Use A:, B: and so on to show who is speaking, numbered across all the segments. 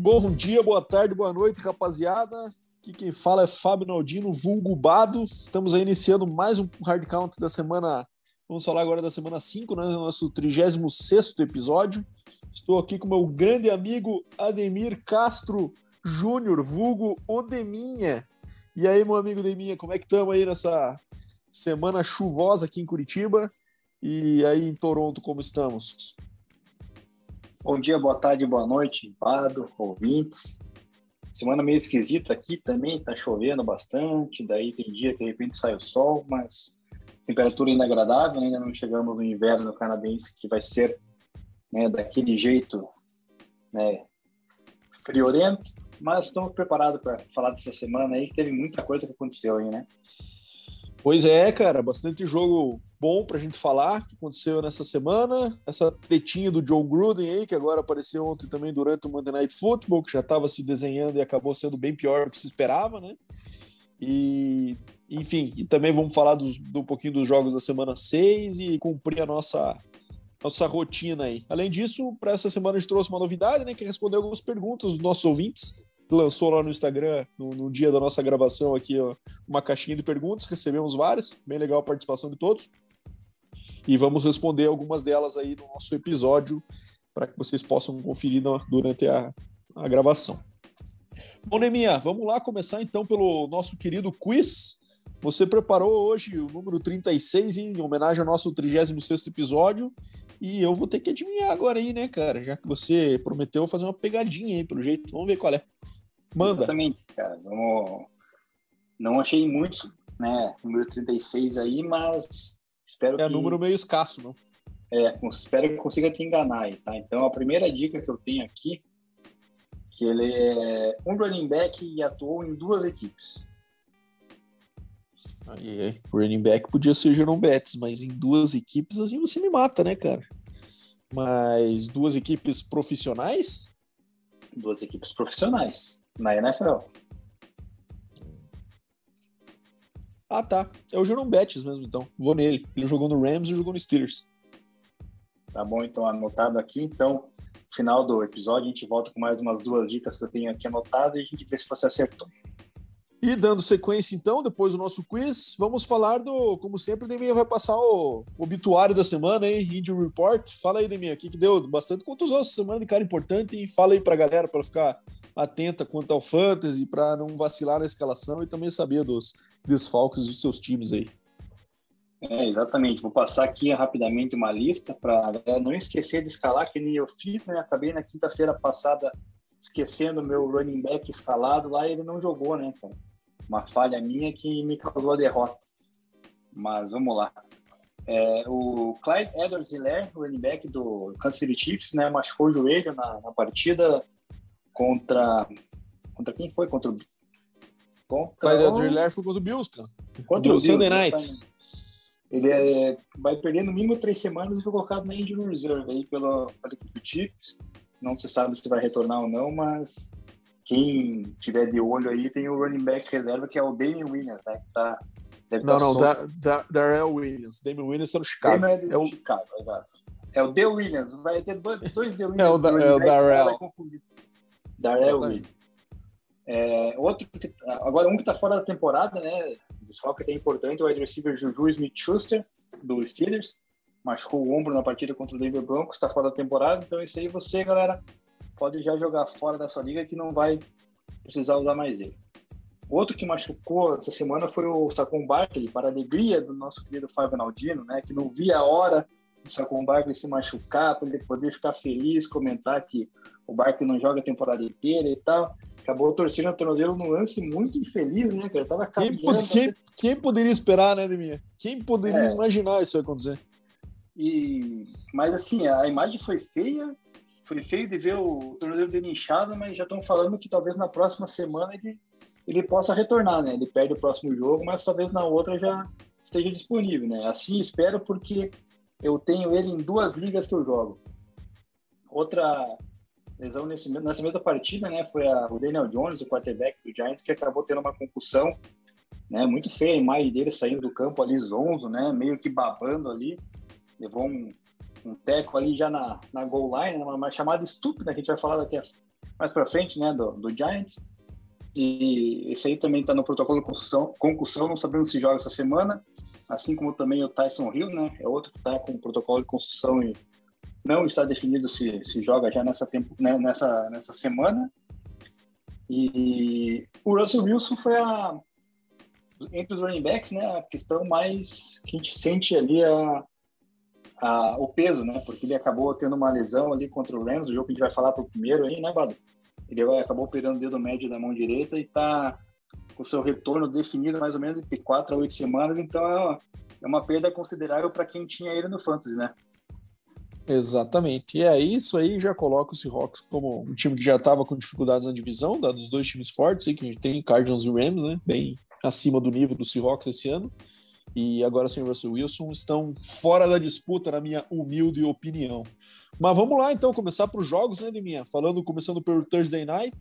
A: Bom dia, boa tarde, boa noite, rapaziada. Aqui quem fala é Fábio Naldino, vulgo Bado. Estamos aí iniciando mais um hard count da semana. Vamos falar agora da semana 5, né? Nosso 36 episódio. Estou aqui com meu grande amigo Ademir Castro Júnior, vulgo Odeminha. E aí, meu amigo Odeminha, como é que estamos aí nessa semana chuvosa aqui em Curitiba? E aí em Toronto, como estamos?
B: Bom dia, boa tarde, boa noite, Bado, ouvintes. Semana meio esquisita aqui também, tá chovendo bastante, daí tem dia que de repente sai o sol, mas temperatura ainda agradável, ainda não chegamos no inverno canadense que vai ser né, daquele jeito né, friorento, mas estamos preparados para falar dessa semana aí, que teve muita coisa que aconteceu aí, né?
A: Pois é, cara, bastante jogo bom pra gente falar que aconteceu nessa semana. Essa tretinha do Joe Gruden aí, que agora apareceu ontem também durante o Monday Night Football, que já estava se desenhando e acabou sendo bem pior do que se esperava, né? E, enfim, e também vamos falar do, do um pouquinho dos jogos da semana 6 e cumprir a nossa, nossa rotina aí. Além disso, para essa semana a gente trouxe uma novidade, né? Que respondeu algumas perguntas dos nossos ouvintes lançou lá no Instagram, no, no, dia da nossa gravação aqui, ó, uma caixinha de perguntas, recebemos várias, bem legal a participação de todos. E vamos responder algumas delas aí no nosso episódio, para que vocês possam conferir durante a, a gravação. Bom, Neminha, vamos lá começar então pelo nosso querido quiz. Você preparou hoje o número 36 em homenagem ao nosso 36 episódio. E eu vou ter que adivinhar agora aí, né, cara? Já que você prometeu fazer uma pegadinha aí, pelo jeito. Vamos ver qual é. Manda.
B: Exatamente, cara. Vamos... Não achei muitos, né? Número 36 aí, mas espero
A: é
B: que.
A: É número meio escasso, não?
B: É, espero que consiga te enganar aí, tá? Então a primeira dica que eu tenho aqui, que ele é um running back e atuou em duas equipes.
A: Aí, aí. Running back podia ser Jerome Betts, mas em duas equipes assim você me mata, né, cara? Mas duas equipes profissionais?
B: Duas equipes profissionais na NFL.
A: Ah, tá. É o Jerome Betts mesmo, então. Vou nele. Ele jogou no Rams e jogou no Steelers.
B: Tá bom, então, anotado aqui. Então, final do episódio, a gente volta com mais umas duas dicas que eu tenho aqui anotado e a gente vê se você acertou.
A: E dando sequência, então, depois do nosso quiz, vamos falar do, como sempre, o Deminha vai passar o obituário da semana, hein? Injury Report. Fala aí, Deminha, o que, que deu? Bastante contusão essa semana de cara importante, e fala aí pra galera para ficar atenta quanto ao fantasy, para não vacilar na escalação e também saber dos desfalques dos seus times aí.
B: É, exatamente. Vou passar aqui rapidamente uma lista para não esquecer de escalar, que nem eu fiz, né? Acabei na quinta-feira passada esquecendo meu running back escalado lá e ele não jogou, né, cara? Uma falha minha que me causou a derrota. Mas vamos lá. É, o Clyde edwards hiller running back do Kansas City Chiefs, né, machucou o joelho na, na partida contra. Contra quem foi? Contra o.
A: Contra Clyde edwards hiller foi contra o Bills, cara.
B: Contra o Sunday Night. Ele é, vai perder no mínimo três semanas e foi colocado na injury reserve aí pela, pela equipe do Chiefs. Não se sabe se vai retornar ou não, mas quem tiver de olho aí tem o running back reserva que é o Damien Williams, né? Que tá,
A: deve não, tá não, da, da, Darrell Williams. Damien Williams tá no Chicago.
B: É, do é o Chicago, exato. É o The Williams, vai ter dois, dois The Williams.
A: é o, da, é o Darrell.
B: Darrell Williams. É, outro que, agora um que tá fora da temporada, né? Desfalque até importante, o wide receiver Juju Smith-Schuster, do Steelers. Machucou o ombro na partida contra o Denver Broncos, está fora da temporada. Então, isso aí você, galera, pode já jogar fora dessa liga que não vai precisar usar mais ele. Outro que machucou essa semana foi o Sacon Barkley, para a alegria do nosso querido Fábio Naldino, né, que não via a hora do Sacon Barkley se machucar, para ele poder ficar feliz, comentar que o Barkley não joga a temporada inteira e tal. Acabou torcendo o tornozelo num lance muito infeliz, né, cara? Tava
A: quem, quem, quem, poderia esperar, né, Deminha? Quem poderia é. imaginar isso acontecer?
B: E, mas assim, a imagem foi feia, foi feio de ver o tornozelo dele inchado, mas já estão falando que talvez na próxima semana ele, ele possa retornar, né? Ele perde o próximo jogo, mas talvez na outra já esteja disponível, né? Assim espero porque eu tenho ele em duas ligas que eu jogo. Outra lesão nesse, nessa mesma partida, né? Foi a, o Daniel Jones, o quarterback do Giants, que acabou tendo uma concussão, né? Muito feia a imagem dele saindo do campo ali zonzo, né? Meio que babando ali. Levou um, um teco ali já na, na goal line, uma, uma chamada estúpida que a gente vai falar daqui mais para frente, né, do, do Giants. E esse aí também está no protocolo de concussão, concussão, não sabemos se joga essa semana, assim como também o Tyson Hill, né, é outro que está com protocolo de concussão e não está definido se, se joga já nessa, tempo, né, nessa, nessa semana. E o Russell Wilson foi a, entre os running backs, né, a questão mais que a gente sente ali a, a, o peso, né, porque ele acabou tendo uma lesão ali contra o Rams, o jogo que a gente vai falar para o primeiro aí, né, Bado? Ele acabou operando o dedo médio da mão direita e está com o seu retorno definido mais ou menos entre 4 a 8 semanas, então é uma, é uma perda considerável para quem tinha ele no Fantasy, né?
A: Exatamente. E é isso aí já coloca o Seahawks como um time que já estava com dificuldades na divisão, dados os dois times fortes aí que a gente tem, Cardinals e Rams, né? Bem acima do nível do Seahawks esse ano. E agora sem Russell Wilson estão fora da disputa, na minha humilde opinião. Mas vamos lá então começar para os jogos, né, Liminha? Falando, começando pelo Thursday Night.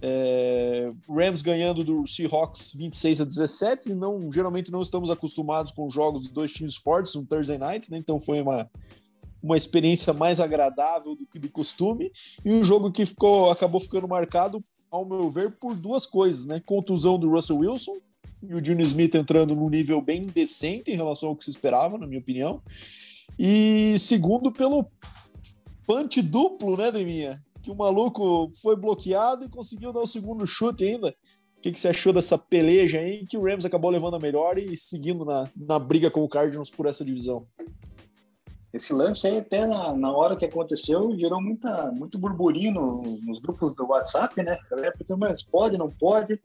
A: É, Rams ganhando do Seahawks 26 a 17. Não, geralmente não estamos acostumados com jogos de dois times fortes no Thursday Night, né? Então foi uma uma experiência mais agradável do que de costume, e um jogo que ficou, acabou ficando marcado, ao meu ver, por duas coisas, né? Contusão do Russell Wilson e o Junior Smith entrando num nível bem decente em relação ao que se esperava, na minha opinião. E segundo, pelo punch duplo, né, Deminha? Que o maluco foi bloqueado e conseguiu dar o segundo chute ainda. O que, que você achou dessa peleja aí? Que o Rams acabou levando a melhor e seguindo na, na briga com o Cardinals por essa divisão.
B: Esse lance aí, até na, na hora que aconteceu, gerou muita, muito burburinho no, nos grupos do WhatsApp, né? A galera perguntou, mas pode, não pode?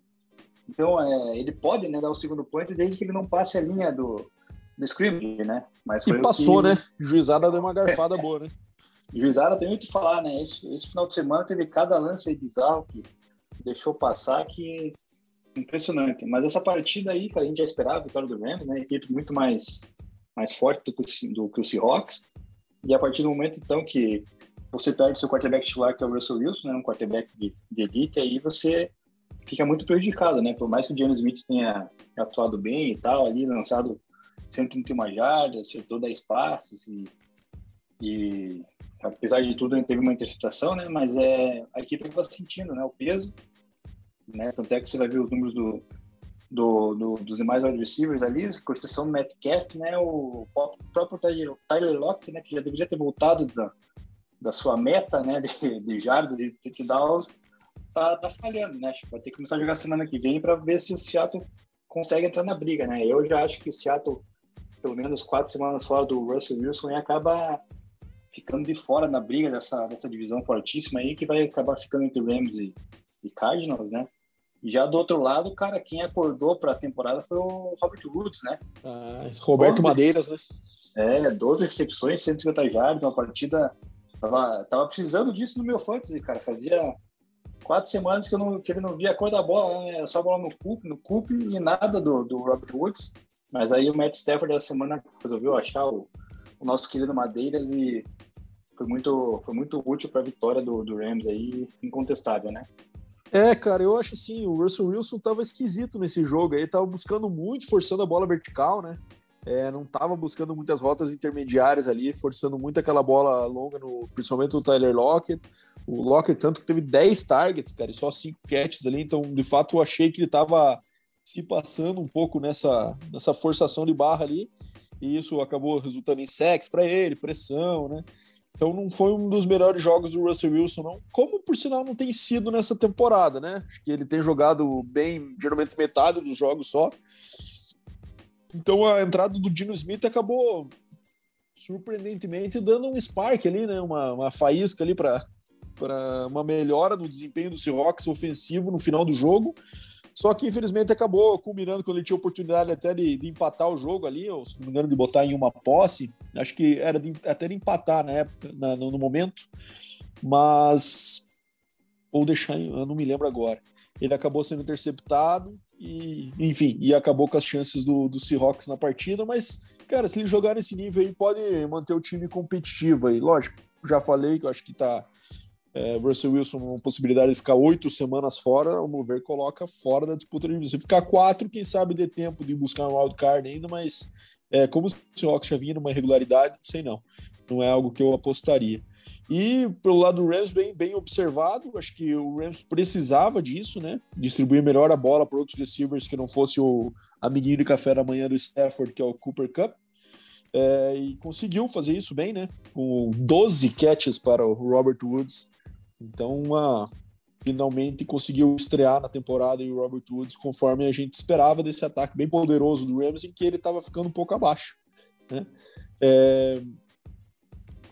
B: Então, é, ele pode né, dar o segundo point desde que ele não passe a linha do, do scrimmage, né?
A: Mas e passou, que... né? Juizada deu uma garfada boa, né?
B: Juizada tem muito que falar, né? Esse, esse, final de semana teve cada lance aí bizarro que deixou passar que impressionante. Mas essa partida aí, que a gente já esperava, a vitória do Rams, né? Equipe muito mais mais forte do que, do que o Seahawks. E a partir do momento, então, que você perde seu quarterback titular, que é o Russell Wilson, né, um quarterback de, de elite, aí você fica muito prejudicado, né? Por mais que o James Smith tenha atuado bem e tal, ali lançado 131 jardas, acertou 10 passes e, e apesar de tudo, teve uma interceptação, né? Mas é a equipe está sentindo, né? O peso, né? Tanto é que você vai ver os números do, do, do, dos demais wide receivers ali, com exceção do Metcalf, né, o próprio Tyler, Tyler né, que já deveria ter voltado da, da sua meta, né, de, de jardas e touchdowns, tá, tá falhando, né, acho que vai ter que começar a jogar semana que vem para ver se o Seattle consegue entrar na briga, né, eu já acho que o Seattle, pelo menos quatro semanas fora do Russell Wilson, acaba ficando de fora na briga dessa, dessa divisão fortíssima aí, que vai acabar ficando entre Rams e, e Cardinals, né, já do outro lado, cara, quem acordou para a temporada foi o Robert Woods, né?
A: Ah, Roberto Madeiras, né?
B: É, 12 recepções, 150 jardas, uma partida. Tava, tava precisando disso no meu fantasy, cara. Fazia quatro semanas que, eu não, que ele não via a cor da bola, né? Era só bola no cup, no cup e nada do, do Robert Woods. Mas aí o Matt Stafford da semana resolveu achar o, o nosso querido Madeiras e foi muito, foi muito útil para a vitória do, do Rams aí, incontestável, né?
A: É, cara, eu acho assim, o Russell Wilson tava esquisito nesse jogo aí, tava buscando muito, forçando a bola vertical, né? É, não tava buscando muitas rotas intermediárias ali, forçando muito aquela bola longa, no, principalmente o Tyler Lockett. O Lockett, tanto que teve 10 targets, cara, e só 5 catches ali, então de fato eu achei que ele tava se passando um pouco nessa, nessa forçação de barra ali, e isso acabou resultando em sacks para ele, pressão, né? Então não foi um dos melhores jogos do Russell Wilson, não. Como por sinal não tem sido nessa temporada, né? Acho que ele tem jogado bem, geralmente metade dos jogos só. Então a entrada do Dino Smith acabou surpreendentemente dando um spark ali, né? Uma, uma faísca ali para uma melhora no desempenho do Seahawks ofensivo no final do jogo. Só que infelizmente acabou culminando quando ele tinha oportunidade até de, de, empatar o jogo ali, ou se não me engano, de botar em uma posse. Acho que era de, até de empatar na época, na, no, no, momento. Mas. Ou deixar, eu não me lembro agora. Ele acabou sendo interceptado e, enfim, e acabou com as chances do, do Seahawks na partida. Mas, cara, se ele jogar nesse nível aí, pode manter o time competitivo aí. Lógico, já falei que eu acho que tá é, Russell Wilson, uma possibilidade de ficar oito semanas fora, o mover coloca fora da disputa de divisão. Ficar quatro, quem sabe dê tempo de buscar um wildcard ainda, mas é, como o Seahawks já vinha numa irregularidade, não sei não. Não é algo que eu apostaria. E pelo lado do Rams, bem, bem observado, acho que o Rams precisava disso, né? Distribuir melhor a bola para outros receivers que não fosse o amiguinho de café da manhã do Stafford, que é o Cooper Cup. É, e conseguiu fazer isso bem, né? Com 12 catches para o Robert Woods. Então, uma, finalmente conseguiu estrear na temporada e o Robert Woods conforme a gente esperava desse ataque bem poderoso do Rams, em que ele estava ficando um pouco abaixo. Né? É,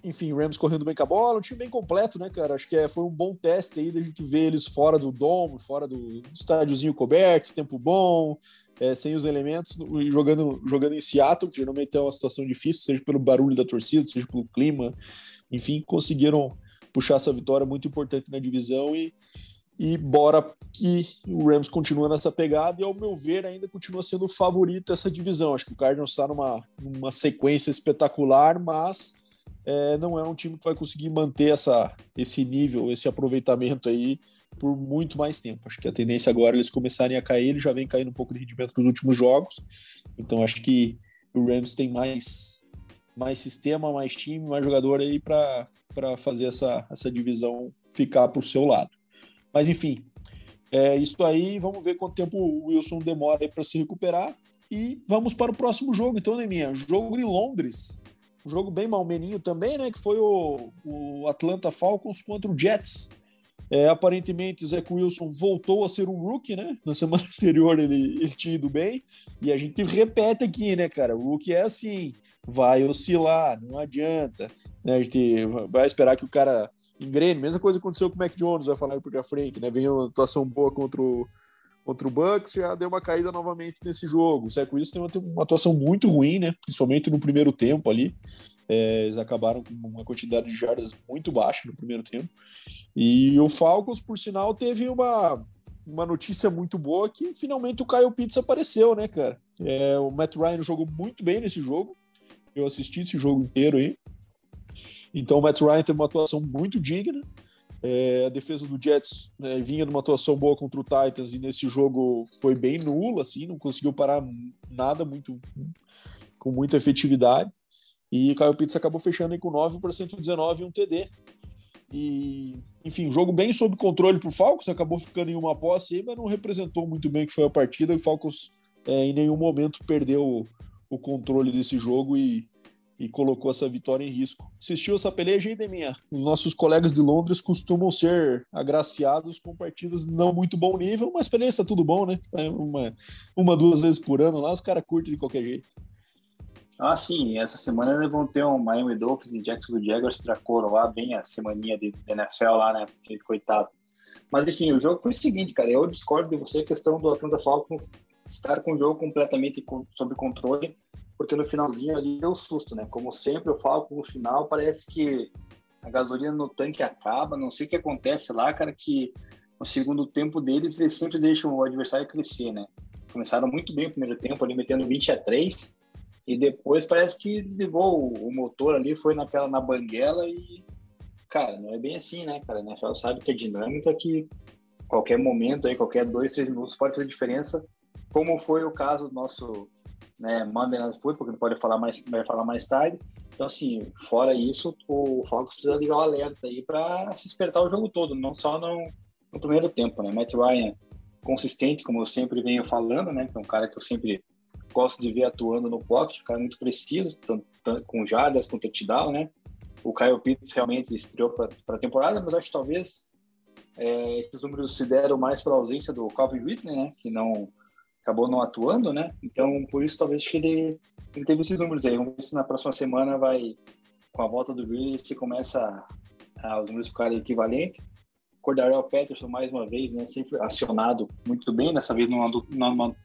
A: enfim, Rams correndo bem com a bola, um time bem completo, né, cara? Acho que é, foi um bom teste aí da gente ver eles fora do domo, fora do, estádiozinho coberto, tempo bom, é, sem os elementos, jogando, jogando em Seattle, que geralmente é uma situação difícil, seja pelo barulho da torcida, seja pelo clima, enfim, conseguiram puxar essa vitória muito importante na divisão e, e bora que o Rams continua nessa pegada e, ao meu ver, ainda continua sendo o favorito dessa divisão. Acho que o Cardinals está numa, numa sequência espetacular, mas é, não é um time que vai conseguir manter essa, esse nível, esse aproveitamento aí por muito mais tempo. Acho que a tendência agora é eles começarem a cair, ele já vem caindo um pouco de rendimento nos últimos jogos. Então acho que o Rams tem mais mais sistema, mais time, mais jogador aí para fazer essa, essa divisão ficar para o seu lado. Mas enfim, é isso aí. Vamos ver quanto tempo o Wilson demora para se recuperar. E vamos para o próximo jogo, então, Neminha. Jogo em Londres um jogo bem malmeninho também, né? Que foi o, o Atlanta Falcons contra o Jets. É, aparentemente, o Zach Wilson voltou a ser um rookie, né? Na semana anterior ele, ele tinha ido bem. E a gente repete aqui, né, cara? O rookie é assim, vai oscilar, não adianta. Né? A gente vai esperar que o cara engrene. Mesma coisa aconteceu com o Mac Jones, vai falar por cá frente, né? Vem uma atuação boa contra o, contra o Bucks já deu uma caída novamente nesse jogo. O Zach Wilson tem uma, uma atuação muito ruim, né? Principalmente no primeiro tempo ali. É, eles acabaram com uma quantidade de jardas muito baixa no primeiro tempo. E o Falcons, por sinal, teve uma, uma notícia muito boa que finalmente o Kyle Pitts apareceu, né, cara? É, o Matt Ryan jogou muito bem nesse jogo. Eu assisti esse jogo inteiro aí. Então o Matt Ryan teve uma atuação muito digna. É, a defesa do Jets né, vinha de uma atuação boa contra o Titans e nesse jogo foi bem nula, assim, não conseguiu parar nada muito com muita efetividade. E Kyle Pitts acabou fechando com 9 para 119 e um TD. E, enfim, jogo bem sob controle para o Falcons, acabou ficando em uma posse, mas não representou muito bem o que foi a partida. O Falcons é, em nenhum momento perdeu o, controle desse jogo e e colocou essa vitória em risco. Assistiu essa peleja aí, Deminha? Os nossos colegas de Londres costumam ser agraciados com partidas não muito bom nível, mas peleja tudo bom, né? É uma, uma, duas vezes por ano lá, os caras curtem de qualquer jeito.
B: Ah, sim, essa semana eles vão ter um Miami Dolphins e Jacksonville Jaguars para coroar bem a semaninha de NFL lá, né? Porque, coitado. Mas enfim, o jogo foi o seguinte, cara. Eu discordo de você a questão do Atlanta Falcons estar com o jogo completamente sob controle porque no finalzinho ali deu susto, né? Como sempre eu falo, no final parece que a gasolina no tanque acaba, não sei o que acontece lá, cara, que no segundo tempo deles eles sempre deixam o adversário crescer, né? Começaram muito bem o primeiro tempo, ali metendo 20 a 3, e depois parece que desligou o, motor ali, foi naquela na banguela e cara, não é bem assim, né, cara? Né? A sabe que é dinâmica que qualquer momento aí, qualquer dois, três minutos pode fazer diferença, como foi o caso do nosso né, Monday Night Football, que não pode falar mais, vai falar mais tarde. Então, assim, fora isso, o Falcons precisa ligar o alerta aí para se despertar o jogo todo, não só no, no, primeiro tempo, né? Matt Ryan, consistente, como eu sempre venho falando, né? Que é um cara que eu sempre gosto de ver atuando no pocket, um cara muito preciso, tanto, com jardas, com touchdown, né? O Kyle Pitts realmente estreou para a temporada, mas acho que talvez é, esses números se deram mais pela ausência do Calvin Ridley, né? Que não acabou não atuando, né? Então, por isso, talvez que ele, ele teve esses números aí. Vamos ver se na próxima semana vai, com a volta do Willis, se começa a, a, os números ficarem equivalentes. Cordarel Peterson, mais uma vez, né? Sempre acionado muito bem. Dessa vez não,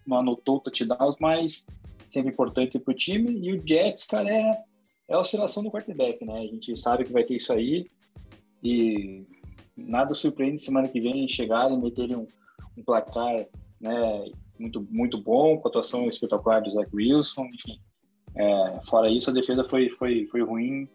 B: não anotou touchdowns, mas sempre importante para o time. E o Jets, cara, é, é a oscilação do quarterback, né? A gente sabe que vai ter isso aí. E nada surpreende semana que vem chegarem e meterem um, um placar né, muito, muito bom, com a atuação espetacular do Zach Wilson, enfim. É, fora isso, a defesa foi, foi, foi ruim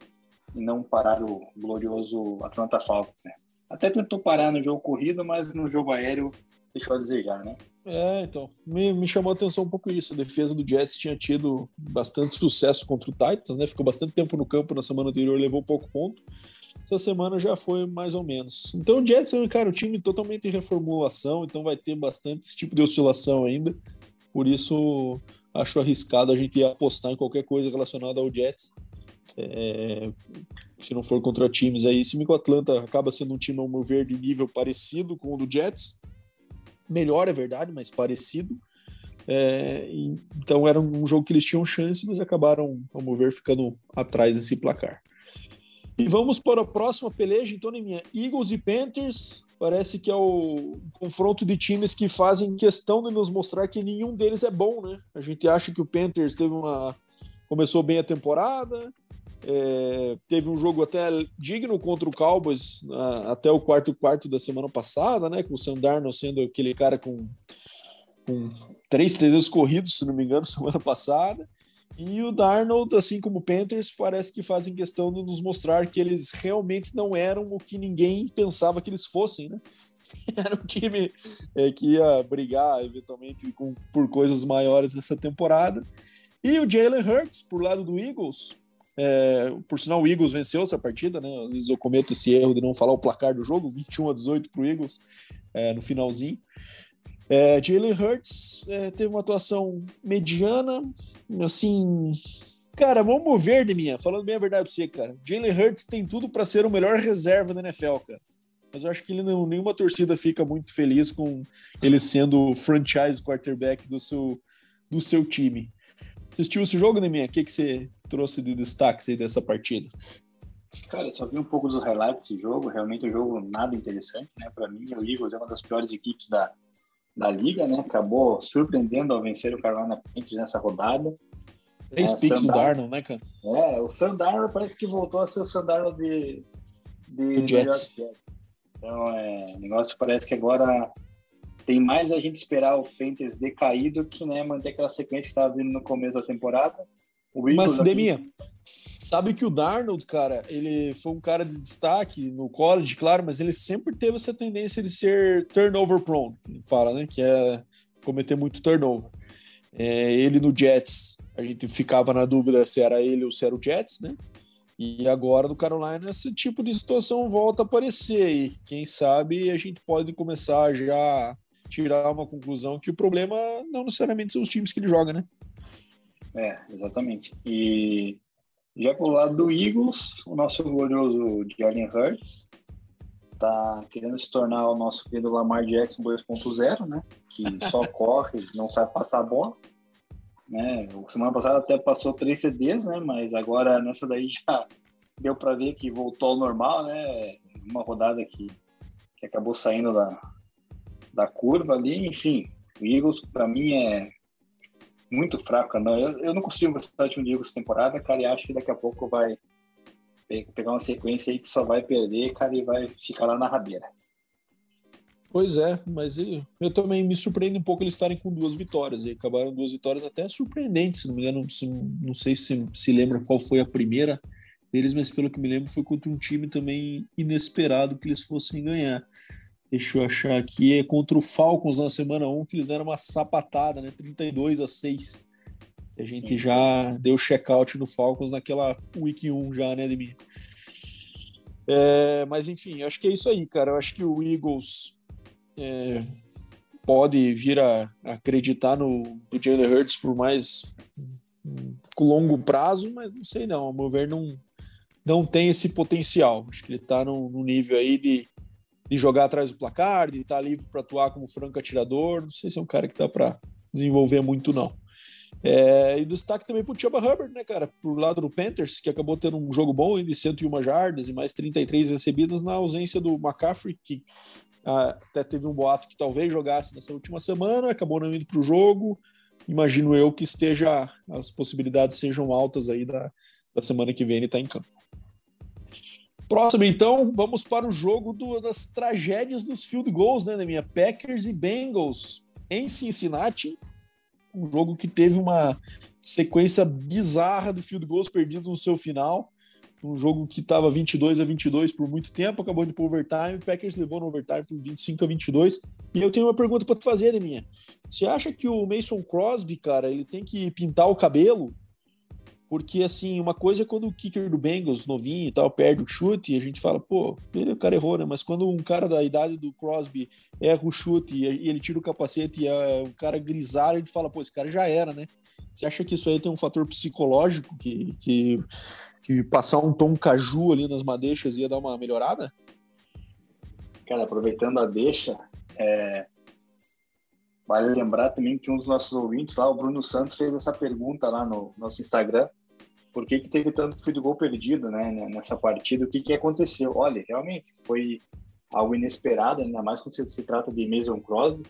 B: e não parar o glorioso Atlanta Falcons, né? Até tentou parar no jogo corrido, mas no jogo aéreo deixou a desejar, né?
A: É, então, me, me chamou a atenção um pouco isso. A defesa do Jets tinha tido bastante sucesso contra o Titans, né? Ficou bastante tempo no campo na semana anterior, levou pouco ponto. essa semana já foi mais ou menos. Então o Jets é, cara, um time totalmente em reformulação, então vai ter bastante esse tipo de oscilação ainda. Por isso acho arriscado a gente apostar em qualquer coisa relacionada ao Jets. É, se não for contra times aí, se o Atlanta acaba sendo um time, ao meu ver, de nível parecido com o do Jets. Melhor, é verdade, mas parecido. É, então era um jogo que eles tinham chance, mas acabaram, ao meu ver, ficando atrás desse placar. E vamos para a próxima peleja, então, minha Eagles e Panthers. Parece que é o confronto de times que fazem questão de nos mostrar que nenhum deles é bom, né? A gente acha que o Panthers teve uma começou bem a temporada, é, teve um jogo até digno contra o Cowboys até o quarto quarto da semana passada, né? Com o Sandarno sendo aquele cara com, com três TDs corridos, se não me engano, semana passada. E o Darnold, assim como o Panthers, parece que fazem questão de nos mostrar que eles realmente não eram o que ninguém pensava que eles fossem, né? Era um time é, que ia brigar eventualmente com, por coisas maiores essa temporada. E o Jalen Hurts, por lado do Eagles, é, por sinal, o Eagles venceu essa partida, né? Às vezes eu cometo esse erro de não falar o placar do jogo, 21 a 18 para o Eagles é, no finalzinho. É, Jalen Hurts é, teve uma atuação mediana, assim. Cara, vamos ver de minha, falando bem a verdade pra você, cara. Jalen Hurts tem tudo para ser o melhor reserva da NFL, cara. Mas eu acho que não, nenhuma torcida fica muito feliz com ele sendo o franchise quarterback do seu, do seu time. Assistiu esse jogo, Neminha? O que, que você trouxe de destaque dessa partida?
B: Cara, eu só vi um pouco dos highlights desse jogo. Realmente um jogo nada interessante, né? Para mim, o Eagles é uma das piores equipes da, da liga, né? Acabou surpreendendo ao vencer o Carolina Panthers nessa rodada.
A: Três é, picks do Darnold, né, cara?
B: É, o Sandarno parece que voltou a ser o Sandarno de, de
A: Jets.
B: Então, é, o negócio parece que agora tem mais a gente esperar o Panthers decair do que né, manter aquela sequência que estava vindo no começo da temporada.
A: Mas, aqui... Deminha, sabe que o Darnold, cara, ele foi um cara de destaque no college, claro, mas ele sempre teve essa tendência de ser turnover prone, fala, né? Que é cometer muito turnover. É, ele no Jets, a gente ficava na dúvida se era ele ou se era o Jets, né? E agora no Carolina esse tipo de situação volta a aparecer e quem sabe a gente pode começar já tirar uma conclusão que o problema não necessariamente são os times que ele joga, né?
B: É, exatamente. E já pro lado do Eagles, o nosso glorioso Jalen Hurts tá querendo se tornar o nosso querido Lamar Jackson 2.0, né? Que só corre, não sabe passar a bola. Né? Semana passada até passou três CDs, né? Mas agora nessa daí já deu para ver que voltou ao normal, né? Uma rodada que, que acabou saindo da, da curva ali, enfim. O Eagles, para mim, é muito fraco. Não. Eu, eu não consigo gostar de um Eagles temporada, cara, e acho que daqui a pouco vai pegar uma sequência aí que só vai perder, cara, e vai ficar lá na rabeira.
A: Pois é, mas eu, eu também me surpreendo um pouco eles estarem com duas vitórias. E acabaram duas vitórias até surpreendentes, se não me engano. Se, não sei se se lembra qual foi a primeira deles, mas pelo que me lembro foi contra um time também inesperado que eles fossem ganhar. Deixa eu achar aqui. É contra o Falcons na semana 1 que eles deram uma sapatada, né? 32 a 6. A gente Sim. já deu check-out no Falcons naquela Week 1 já, né, Demi? É, mas enfim, acho que é isso aí, cara. Eu acho que o Eagles é, pode vir a, acreditar no, no Jalen Hurts por mais longo prazo, mas não sei não. Ao meu ver, não, não tem esse potencial. Acho que ele está no, no nível aí de de jogar atrás do placar, de estar livre para atuar como franco atirador. Não sei se é um cara que dá para desenvolver muito, não. É, e destaque também para o Chuba Hubbard, né, cara, por lado do Panthers, que acabou tendo um jogo bom de 101 jardas e mais 33 recebidas na ausência do McCaffrey, que ah, até teve um boato que talvez jogasse nessa última semana, acabou não indo para o jogo. Imagino eu que esteja, as possibilidades sejam altas aí da, da semana que vem ele está em campo. Próximo, então, vamos para o jogo do, das tragédias dos field goals, né, minha Packers e Bengals em Cincinnati. Um jogo que teve uma sequência bizarra de field goals perdidos no seu final. Um jogo que estava 22 a 22 por muito tempo, acabou de para overtime. O Packers levou no overtime por 25 a 22. E eu tenho uma pergunta para te fazer, minha. Você acha que o Mason Crosby, cara, ele tem que pintar o cabelo Porque, assim, uma coisa é quando o kicker do Bengals, novinho e tal, perde o chute e a gente fala, pô, o cara errou, né? Mas quando um cara da idade do Crosby erra o chute e, e ele tira o capacete e é um cara grisalho, a gente fala, pô, esse cara já era, né? Você acha que isso aí tem um fator psicológico que, que, que passar um tom caju ali nas madeixas ia dar uma melhorada?
B: Cara, aproveitando a deixa, é... vale lembrar também que um dos nossos ouvintes lá, o Bruno Santos, fez essa pergunta lá no nosso Instagram por que, que teve tanto fio de gol perdido né, nessa partida, o que, que aconteceu. Olha, realmente foi algo inesperado, ainda mais quando se, se trata de Mason Crosby,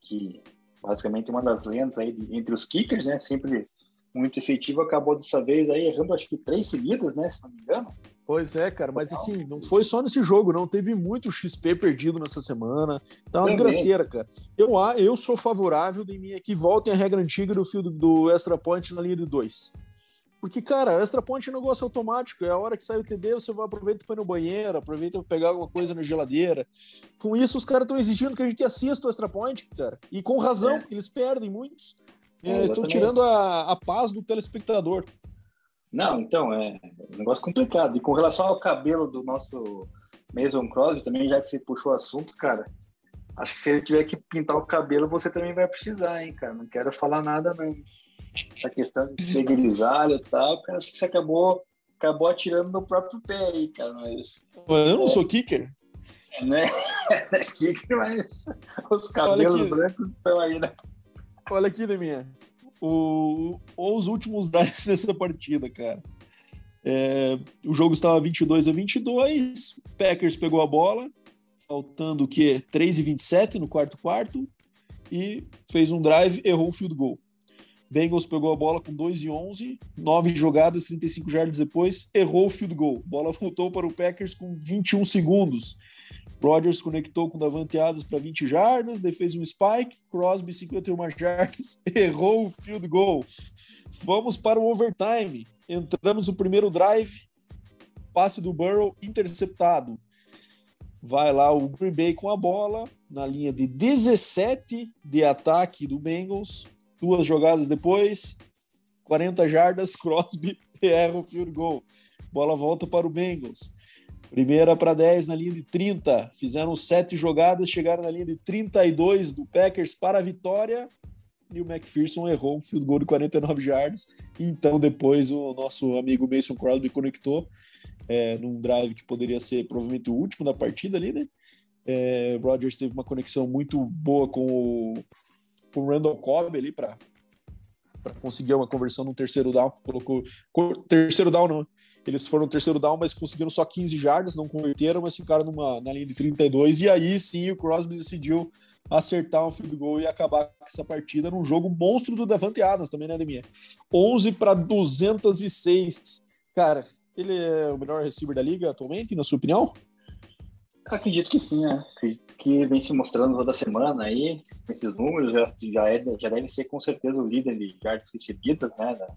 B: que basicamente uma das lendas aí de, entre os kickers, né, sempre muito efetivo, acabou dessa vez aí errando acho que três seguidas, né, se não me engano.
A: Pois é, cara, mas assim, não foi só nesse jogo, não. Teve muito XP perdido nessa semana. Tá uma desgraceira, cara. Eu, eu sou favorável de mim que voltem a regra antiga do fio do, do extra point na linha de dois. Porque, cara, extra point é um negócio automático. É a hora que sai o TD, você vai aproveitar para ir no banheiro, aproveita para pegar alguma coisa na geladeira. Com isso, os caras estão exigindo que a gente assista o extra point, cara. E com razão, é. porque eles perdem muitos. É, estão tirando a, a paz do telespectador.
B: Não, então, é um negócio complicado. E com relação ao cabelo do nosso Mason Crosby, também, já que você puxou o assunto, cara, acho que se ele tiver que pintar o cabelo, você também vai precisar, hein, cara. Não quero falar nada, não essa questão de ser grisalho e tal, cara, acho que você acabou, acabou atirando no próprio pé aí, cara. Mas,
A: eu não é, sou kicker.
B: É, né? É kicker, mas os cabelos brancos estão aí, né?
A: Olha aqui, Deminha. O, os últimos drives dessa partida, cara. É, o jogo estava 22 a 22, Packers pegou a bola, faltando o quê? 3 e 27 no quarto quarto, e fez um drive, errou um field goal. Bengals pegou a bola com 2 e 11, 9 jogadas, 35 jardas depois, errou o field goal. Bola voltou para o Packers com 21 segundos. Rodgers conectou com Davante Adams para 20 jardas, fez um spike, Crosby 51 jardas, errou o field goal. Vamos para o overtime. Entramos no primeiro drive, passe do Burrow interceptado. Vai lá o Green Bay com a bola na linha de 17 de ataque do Bengals duas jogadas depois, 40 jardas, Crosby erra o field goal. Bola volta para o Bengals. Primeira para 10 na linha de 30. Fizeram sete jogadas, chegaram na linha de 32 do Packers para a vitória. E o McPherson errou um field goal de 49 jardas. Então, depois, o nosso amigo Mason Crosby conectou é, num drive que poderia ser provavelmente o último da partida ali, né? É, Rodgers teve uma conexão muito boa com o com o Randall Cobb ali para conseguir uma conversão no terceiro down. Colocou terceiro down não. Eles foram terceiro down, mas conseguiram só 15 jardas, não converteram, mas ficaram numa, na linha de 32. E aí sim o Crosby decidiu acertar um field goal e acabar com essa partida num jogo monstro do Davante Adams também, né, Ademir? 11 para 206. Cara, ele é o melhor receiver da liga atualmente, na sua opinião?
B: Acredito que sim, né? Acredito que vem se mostrando toda semana aí, esses números, já, já, é, já deve ser com certeza o líder de jardas recebidas, né, da,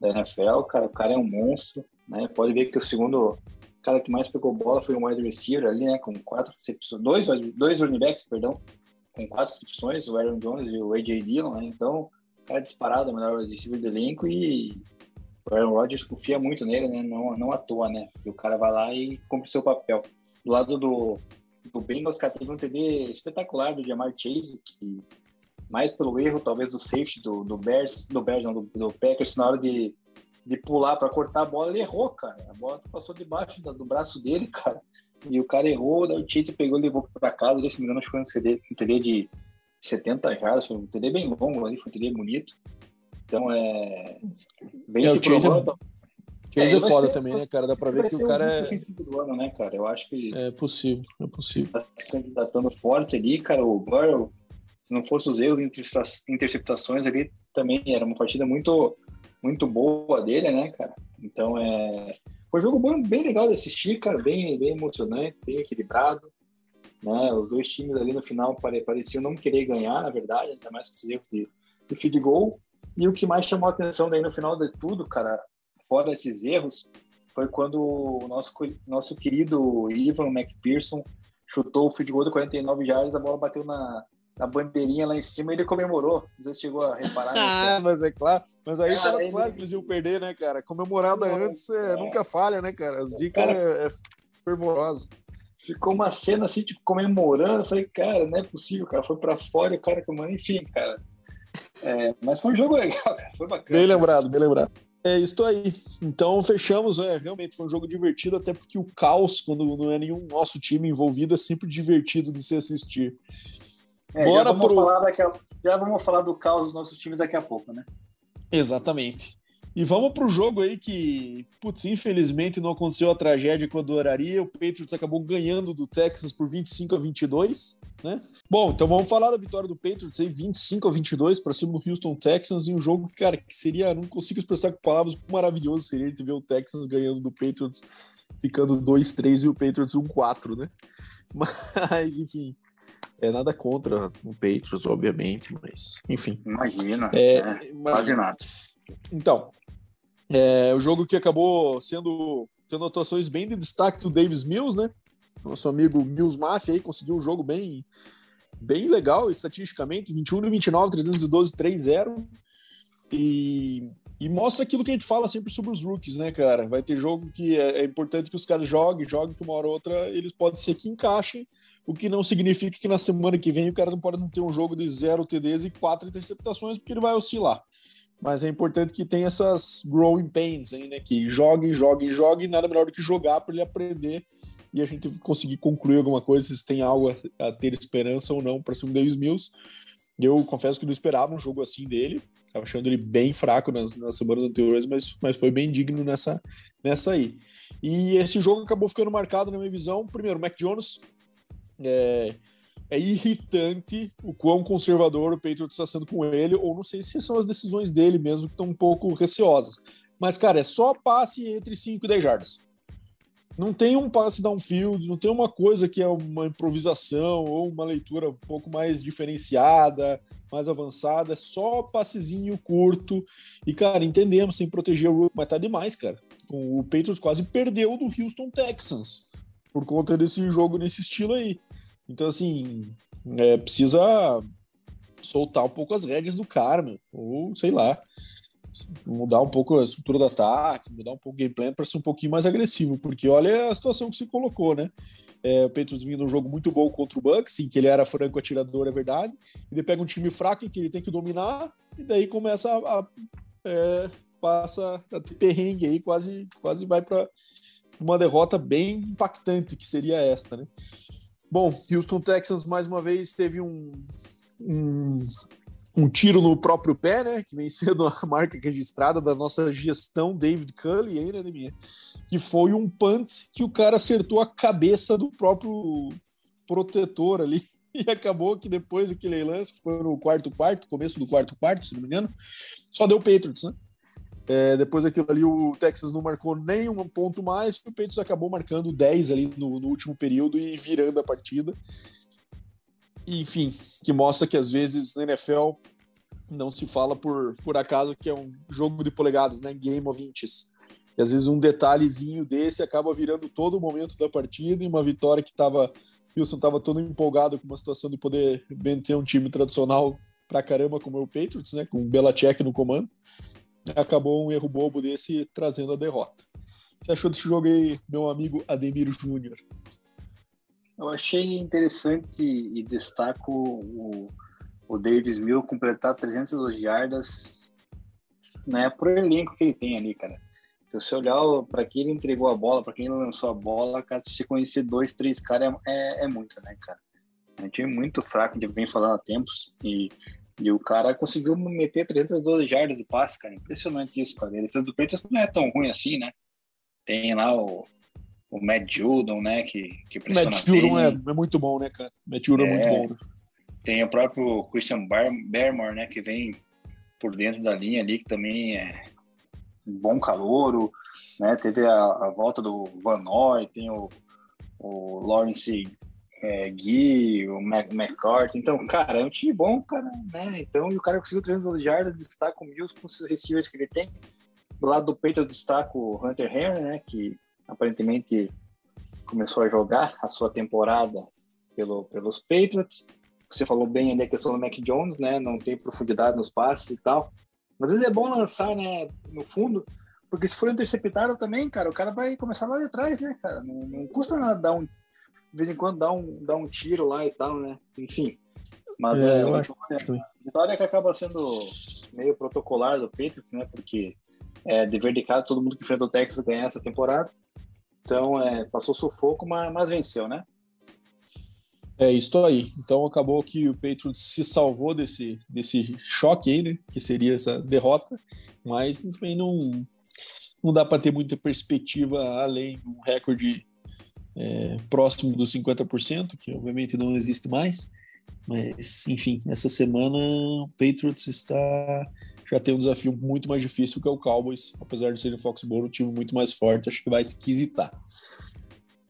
B: da NFL, cara, o cara é um monstro, né, pode ver que o segundo cara que mais pegou bola foi um wide receiver ali, né, com quatro recepções, dois, dois running backs, perdão, com quatro recepções, o Aaron Jones e o A.J. Dillon, né, então, cara disparado, o melhor receiver do elenco e o Aaron Rodgers confia muito nele, né, não, não à toa, né, e o cara vai lá e cumpre seu papel do lado do, do Bengals, cara, teve um TD espetacular do Jamar Chase, que mais pelo erro, talvez, do safety do, do Bears, do Bears, não, do, do Packers, na hora de, de pular para cortar a bola, ele errou, cara. A bola passou debaixo do, do braço dele, cara. E o cara errou, daí o Chase pegou e levou para casa. Ele, se me engano, acho que foi um TD, um TD de 70 jardas, foi um TD bem longo ali, foi um TD bonito. Então, é. Vem é, se.
A: Chase é, é foda ser, também, né, cara? Dá pra ver que o cara é.
B: Do ano, né, cara? Eu acho que.
A: É possível, é possível. Tá
B: se candidatando forte ali, cara. O Burrow, se não fosse os erros interceptações ali, também era uma partida muito, muito boa dele, né, cara? Então é. Foi um jogo bem, bem legal de assistir, cara. Bem, bem emocionante, bem equilibrado. Né? Os dois times ali no final pareciam não querer ganhar, na verdade, ainda mais com os erros de, de feed goal. E o que mais chamou a atenção daí no final de tudo, cara, fora esses erros, foi quando o nosso, nosso querido Ivan McPherson chutou o field goal de 49 jardas, a bola bateu na, a bandeirinha lá em cima, ele comemorou. Não sei se chegou a reparar. Né,
A: ah, mas é claro. Mas aí cara, tava ele... claro que eles iam perder, né, cara? Comemorada antes é, é, nunca falha, né, cara? As dicas cara... é, é fervorosa.
B: Ficou uma cena assim, tipo, comemorando. Eu falei, cara, não é possível, cara. Foi pra fora e o cara comemorou. Enfim, cara. É, mas foi um jogo legal, cara. Foi bacana.
A: Bem lembrado, bem lembrado. É isso aí. Então fechamos. É, realmente foi um jogo divertido, até porque o caos, quando não é nenhum nosso time envolvido, é sempre divertido de se assistir.
B: É, Bora já, vamos pro... falar daqui a... já vamos falar do caos dos nossos times daqui a pouco, né?
A: Exatamente. E vamos para o jogo aí que, putz, infelizmente não aconteceu a tragédia que eu adoraria. O Patriots acabou ganhando do Texas por 25 a 22, né? Bom, então vamos falar da vitória do Patriots aí, 25 a 22 para cima do Houston Texans em um jogo, cara, que seria, não consigo expressar com palavras, maravilhoso seria a gente ver o Texans ganhando do Patriots, ficando 2-3 e o Patriots 1-4, né? Mas, enfim, é nada contra o Patriots, obviamente, mas enfim.
B: Imagina. É, é, Imagina.
A: Então, é, o jogo que acabou sendo tendo atuações bem de destaque do Davis Mills, né? Nosso amigo Mills Mafia aí conseguiu um jogo bem bem legal estatisticamente, 21 e 29, 312 3-0. E, e mostra aquilo que a gente fala sempre sobre os rookies, né, cara? Vai ter jogo que é, é importante que os caras joguem, joguem que uma hora ou outra eles podem ser que encaixem, o que não significa que na semana que vem o cara não pode não ter um jogo de zero TDs e quatro interceptações, porque ele vai oscilar. Mas é importante que tenha essas growing pains aí, né? Que jogue, jogue, jogue, nada melhor do que jogar para ele aprender e a gente conseguir concluir alguma coisa, se tem algo a, ter esperança ou não para cima do Mills. Eu confesso que não esperava um jogo assim dele, estava achando ele bem fraco nas, nas semanas anteriores, mas, mas foi bem digno nessa, nessa aí. E esse jogo acabou ficando marcado na minha visão. Primeiro, Mac Jones. É, é irritante o quão conservador o Patriots está sendo com ele, ou não sei se são as decisões dele mesmo que estão um pouco receosas. Mas, cara, é só passe entre 5 e 10 jardas. Não tem um passe downfield, não tem uma coisa que é uma improvisação ou uma leitura um pouco mais diferenciada, mais avançada, é só passezinho curto. E, cara, entendemos sem proteger o Rook, mas tá demais, cara. O Patriots quase perdeu do Houston Texans por conta desse jogo nesse estilo aí. Então, assim, é, precisa soltar um pouco as rédeas do cara, meu, ou sei lá mudar um pouco a estrutura do ataque, mudar um pouco o game plan para ser um pouquinho mais agressivo, porque olha a situação que se colocou, né? É, o Patriots vinha num jogo muito bom contra o Bucks, sim, que ele era franco atirador, é verdade. E ele pega um time fraco em que ele tem que dominar, e daí começa a. a é, passa a ter perrengue aí, quase, quase vai para uma derrota bem impactante, que seria esta, né? Bom, Houston Texans mais uma vez teve um, um um tiro no próprio pé, né? Que vem sendo a marca registrada da nossa gestão David Cully aí, né, minha? Que foi um punt que o cara acertou a cabeça do próprio protetor ali. E acabou que depois daquele lance, que foi no quarto quarto, começo do quarto quarto, se não me engano, só deu Patriots, né? É, depois daquilo ali, o Texas não marcou nem um ponto mais, o Patriots acabou marcando 10 ali no, no último período e virando a partida enfim, que mostra que às vezes na NFL não se fala por, por acaso que é um jogo de polegadas, né? Game of inches. E às vezes um detalhezinho desse acaba virando todo o momento da partida e uma vitória que estava. Wilson estava todo empolgado com uma situação de poder manter um time tradicional pra caramba como é o Patriots, né? Com o Belichick no comando. Acabou um erro bobo desse trazendo a derrota. Você achou desse jogo aí, meu amigo Ademir Júnior?
B: Eu achei interessante e destaco o, o Davis Mill completar 302 jardas, né, por elenco que ele tem ali, cara. Se você olhar para quem ele entregou a bola, para quem ele lançou a bola, cara, se você conhecer dois, três caras é, é, é, muito, né, cara? É um time muito fraco, de vem falando há tempos, e, e o cara conseguiu meter 312 jardas de passe, cara. Impressionante isso, cara. Ele do Patriots não é tão ruim assim, né? Tem lá o o Matt Judon, né? Que, que
A: pressiona Matt Judon é, é, muito bom, né, cara? Matt Judon é, é muito bom. Né?
B: Tem o próprio Christian Bar Barmore, né? Que vem por dentro da linha ali, que também é um bom calouro, né? Teve a, a volta do Van Noy, tem o, o Lawrence é, Gui, o McCarthy. Então, cara, é um time bom, cara, né? Então, e o cara conseguiu 300 jardas, destaca o Mills com os receivers que ele tem. Do lado do peito eu destaco o Hunter Henry, né? Que aparentemente começou a jogar a sua temporada pelo, pelos Patriots. Você falou bem ali a questão do Mac Jones, né? Não tem profundidade nos passes e tal. Mas às vezes é bom lançar, né? No fundo, porque se for interceptado também, cara, o cara vai começar lá de trás, né, cara? Não, não custa nada dar um. De vez em quando dar um, dar um tiro lá e tal, né? Enfim. Mas é, é eu acho vitória, vitória que acaba sendo meio protocolar do Patriots, né? Porque é dever de casa todo mundo que enfrenta o Texas ganhar essa temporada. Então, é, passou sufoco, mas, mas venceu, né?
A: É isso aí. Então acabou que o Patriots se salvou desse, desse choque aí, né? Que seria essa derrota, mas também não, não dá para ter muita perspectiva além de um recorde é, próximo dos 50%, que obviamente não existe mais. Mas, enfim, essa semana o Patriots está já tem um desafio muito mais difícil que é o Cowboys, apesar de ser o Foxborough um time muito mais forte, acho que vai esquisitar.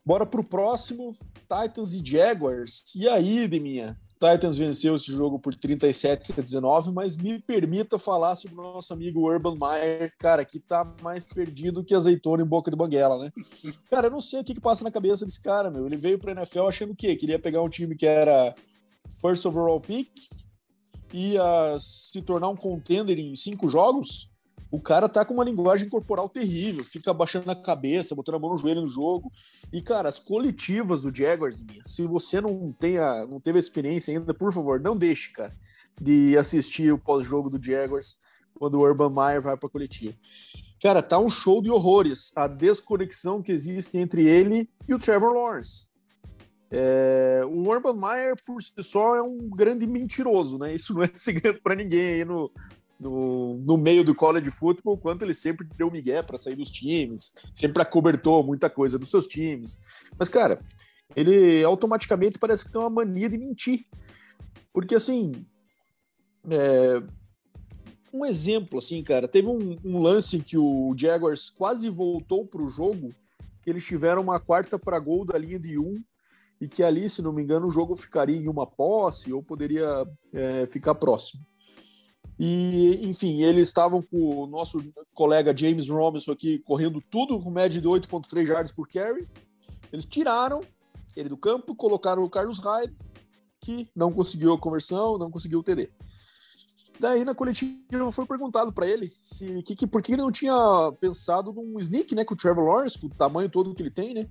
A: Bora pro próximo, Titans e Jaguars. E aí, Deminha? Titans venceu esse jogo por 37 a 19, mas me permita falar sobre o nosso amigo Urban Meyer, cara, que tá mais perdido que azeitona em boca de banguela, né? Cara, eu não sei o que, que passa na cabeça desse cara, meu. Ele veio pra NFL achando o quê? Queria pegar um time que era first overall pick, ia se tornar um contender em cinco jogos. O cara tá com uma linguagem corporal terrível, fica abaixando a cabeça, botando a mão no joelho no jogo. E, cara, as coletivas do Jaguars, se você não, tenha, não teve experiência ainda, por favor, não deixe, cara, de assistir o pós-jogo do Jaguars quando o Urban Meyer vai para coletiva. Cara, tá um show de horrores a desconexão que existe entre ele e o Trevor Lawrence. É, o Urban Meyer, por si só, é um grande mentiroso, né? Isso não é segredo para ninguém aí no, no, no, meio do college football, quanto ele sempre deu migué para sair dos times, sempre acobertou muita coisa dos seus times. Mas, cara, ele automaticamente parece que tem uma mania de mentir. Porque, assim, é, um exemplo, assim, cara, teve um, um lance que o Jaguars quase voltou para o jogo, que eles tiveram uma quarta para gol da linha de um, e que ali, se não me engano, o jogo ficaria em uma posse ou poderia é, ficar próximo. E, enfim, eles estavam com o nosso colega James Robinson aqui correndo tudo com média de 8,3 yards por carry. Eles tiraram ele do campo, colocaram o Carlos Hyde, que não conseguiu a conversão, não conseguiu o TD. Daí na coletiva foi perguntado para ele se que, que, por que ele não tinha pensado num sneak, né, com o Trevor Lawrence, com o tamanho todo que ele tem, né?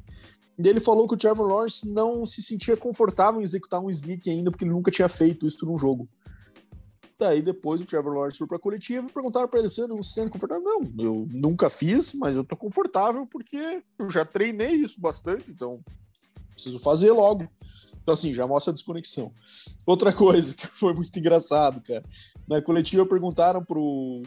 A: E ele falou que o Trevor Lawrence não se sentia confortável em executar um sneak ainda, porque ele nunca tinha feito isso num jogo. Daí depois o Trevor Lawrence foi para a coletiva e perguntaram para ele: você não se sente confortável? Não, eu nunca fiz, mas eu tô confortável porque eu já treinei isso bastante, então preciso fazer logo. Então, assim, já mostra a desconexão. Outra coisa que foi muito engraçado, cara. Na coletiva perguntaram pro,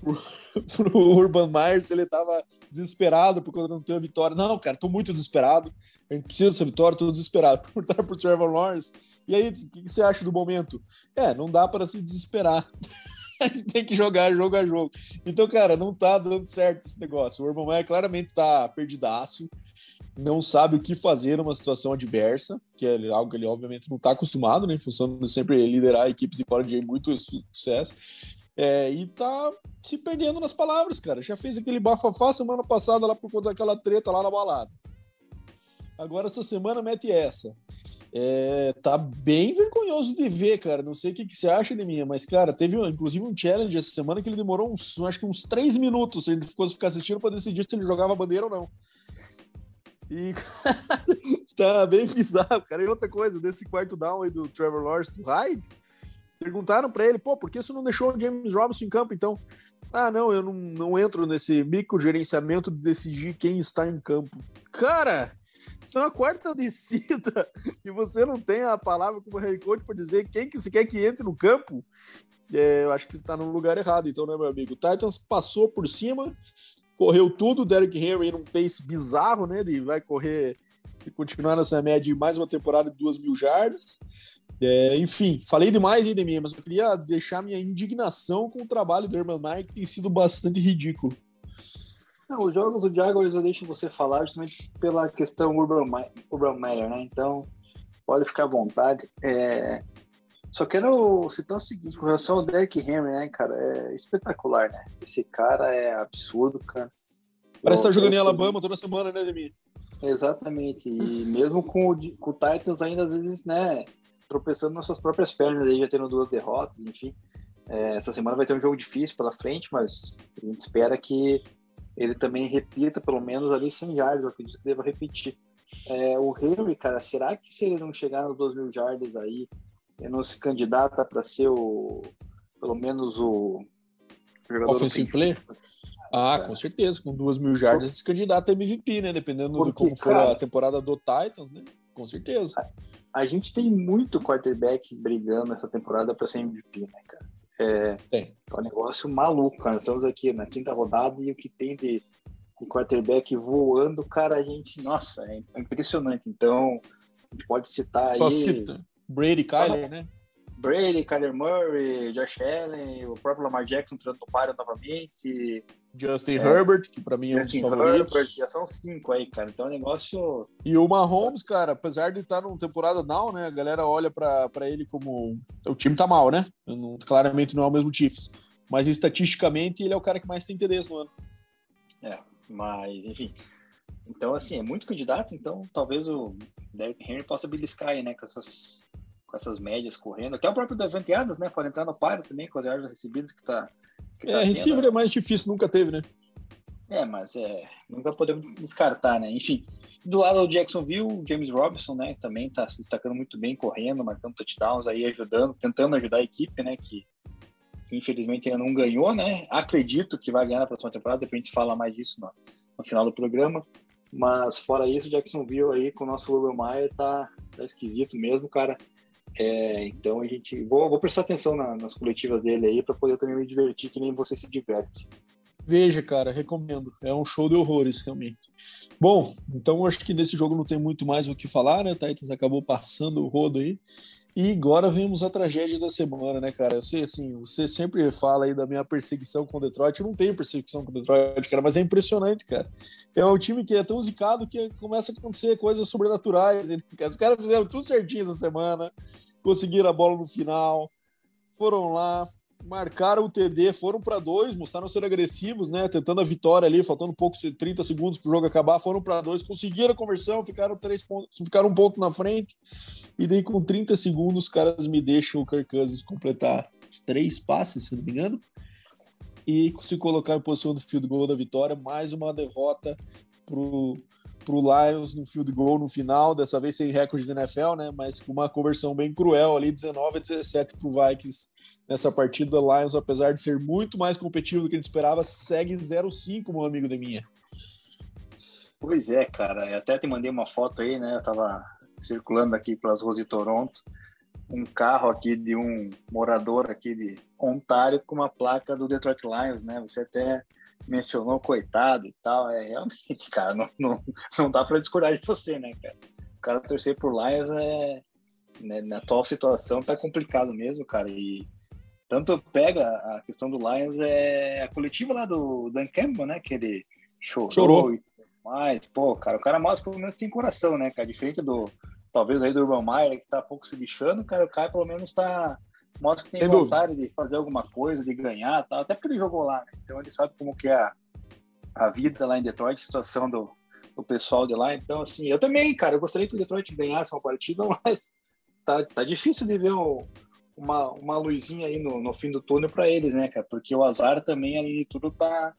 A: pro, pro Urban Meyer se ele tava desesperado por não ter a vitória. Não, cara, tô muito desesperado. A gente precisa dessa vitória, tô desesperado. Perguntaram pro Trevor Lawrence. E aí, o que, você acha do momento? É, não dá para se desesperar. a gente tem que jogar jogo a jogo. Então, cara, não tá dando certo esse negócio. O Urban Meyer claramente tá perdidaço, não sabe o que fazer numa situação adversa, que é algo que ele obviamente não tá acostumado, né, em função de sempre liderar equipes de college de muito sucesso. É, e tá se perdendo nas palavras, cara. Já fez aquele bafafá semana passada lá por conta daquela treta lá na balada. Agora essa semana mete essa. É, tá bem vergonhoso de ver, cara. Não sei o que, que você acha de mim, mas, cara, teve inclusive um challenge essa semana que ele demorou uns, acho que uns três minutos. Ele ficou ficar assistindo para decidir se ele jogava bandeira ou não. E tá bem bizarro, cara. E outra coisa, desse quarto down aí do Trevor Lawrence do Hyde, Perguntaram para ele, pô, por que você não deixou o James Robinson em campo, então? Ah, não, eu não, não entro nesse micro gerenciamento de decidir quem está em campo. Cara, é uma quarta descida e você não tem a palavra como head coach para dizer quem que você quer que entre no campo. É, eu acho que está no lugar errado, então, né, meu amigo? O Titans passou por cima, correu tudo, o Derrick Henry num pace bizarro, né? Ele vai correr, se continuar nessa média, mais uma temporada de duas mil jardas. É, enfim, falei demais, Edemir, mas eu queria deixar minha indignação com o trabalho do Herman Mike, que tem sido bastante ridículo.
B: Não, os jogos do Jaguars eu deixo você falar justamente pela questão Urban, Urban Meyer, né? Então, pode ficar à vontade. É... Só quero citar o seguinte, com relação ao Derrick Henry, né, cara? É espetacular, né? Esse cara é absurdo, cara.
A: Parece estar tá jogando em Alabama toda semana, né, Edemir?
B: Exatamente. E mesmo com o, com o Titans ainda, às vezes, né? tropeçando nas suas próprias pernas, aí já tendo duas derrotas, enfim. É, essa semana vai ter um jogo difícil pela frente, mas a gente espera que ele também repita pelo menos ali 100 yards, eu acredito que deva repetir. É, o Henry, cara, será que se ele não chegar nos 2 mil yards aí, ele não se candidata para ser o, pelo menos o
A: jogador Offensive player? Ah, é. com certeza. Com 2 mil jardas, esse candidato a MVP, né? Dependendo Porque, de como for cara, a temporada do Titans, né? Com certeza.
B: A, a, gente tem muito quarterback brigando essa temporada para ser MVP, né, cara? É, tem. É um negócio maluco, cara. estamos aqui na quinta rodada e o que tem de, de quarterback voando, cara, a gente, nossa, é impressionante. Então, a gente pode citar
A: Só
B: aí.
A: Cita. Brady, Kyler, né?
B: Brady, Kyler Murray, Josh Allen, o próprio Lamar Jackson entrando no páreo novamente.
A: Justin é, Herbert, que para mim é um dos favoritos. Herbert,
B: já são cinco aí, cara. Então é um negócio.
A: E o Mahomes, cara, apesar de estar numa temporada down, né? A galera olha para ele como. O time tá mal, né? Não, claramente não é o mesmo Chiefs. Mas estatisticamente ele é o cara que mais tem TDs no ano.
B: É, mas enfim. Então, assim, é muito candidato, então talvez o Derrick Henry possa beliscar aí, né? Com essas com essas médias correndo. Até o próprio Davante Adams, né? Pode entrar no páreo também com as yardas recebidas que tá.
A: Que tá é, receiver é mais difícil, nunca teve, né?
B: É, mas é, nunca podemos descartar, né? Enfim, do lado do Jacksonville, o James Robinson, né? Também tá se destacando muito bem, correndo, marcando touchdowns aí, ajudando, tentando ajudar a equipe, né? Que, que infelizmente ainda não ganhou, né? Acredito que vai ganhar na próxima temporada, depois a gente fala mais disso no, no final do programa. Mas fora isso, o Jacksonville aí com o nosso Urban Meyer tá, tá esquisito mesmo, cara. É, então a gente. Vou, vou prestar atenção na, nas coletivas dele aí para poder também me divertir, que nem você se diverte.
A: Veja, cara, recomendo. É um show de horrores, realmente. Bom, então acho que nesse jogo não tem muito mais o que falar, né? Titans acabou passando o rodo aí. E agora vemos a tragédia da semana, né, cara? Eu sei, assim, você sempre fala aí da minha perseguição com o Detroit. Eu não tenho perseguição com o Detroit, cara, mas é impressionante, cara. É um time que é tão zicado que começa a acontecer coisas sobrenaturais. Os caras fizeram tudo certinho essa semana, conseguiram a bola no final, foram lá, marcaram o TD, foram para dois, mostraram ser agressivos, né? Tentando a vitória ali, faltando um pouco, 30 segundos para o jogo acabar, foram para dois, conseguiram a conversão, ficaram três pontos, ficaram um ponto na frente. E daí, com 30 segundos, os caras me deixam o Kirk Cousins completar três passes, se não me engano. E se colocar em posição do field goal da vitória, mais uma derrota pro pro Lions no field goal no final, dessa vez sem recorde de NFL, né? Mas com uma conversão bem cruel ali, 19 a 17 pro Vikings nessa partida. Lions, apesar de ser muito mais competitivo do que a gente esperava, segue 0-5, meu amigo de minha.
B: Pois é, cara. Eu até te mandei uma foto aí, né? Eu tava circulando aqui pelas ruas de Toronto. Um carro aqui de um morador aqui de Ontário com uma placa do Detroit Lions, né? Você até mencionou coitado e tal. É realmente, cara, não, não, não dá para discordar de você, né, cara? O cara torcer por Lions é. Né, na atual situação tá complicado mesmo, cara. E tanto pega a questão do Lions é a coletiva lá do Dan Campbell, né? Que ele chorou, chorou. e tudo mais. Pô, cara, o cara mostra pelo menos tem coração, né, cara? Diferente do, talvez aí do Urban Meyer, que tá pouco se lixando, cara, o cara pelo menos tá mostra que tem Sem vontade dúvida. de fazer alguma coisa, de ganhar, tal. até porque ele jogou lá, né? Então ele sabe como que é a, a vida lá em Detroit, a situação do, do pessoal de lá. Então, assim, eu também, cara, eu gostaria que o Detroit ganhasse uma partida, mas tá, tá difícil de ver um, uma, uma luzinha aí no, no fim do túnel para eles, né, cara? Porque o azar também ali tudo tá,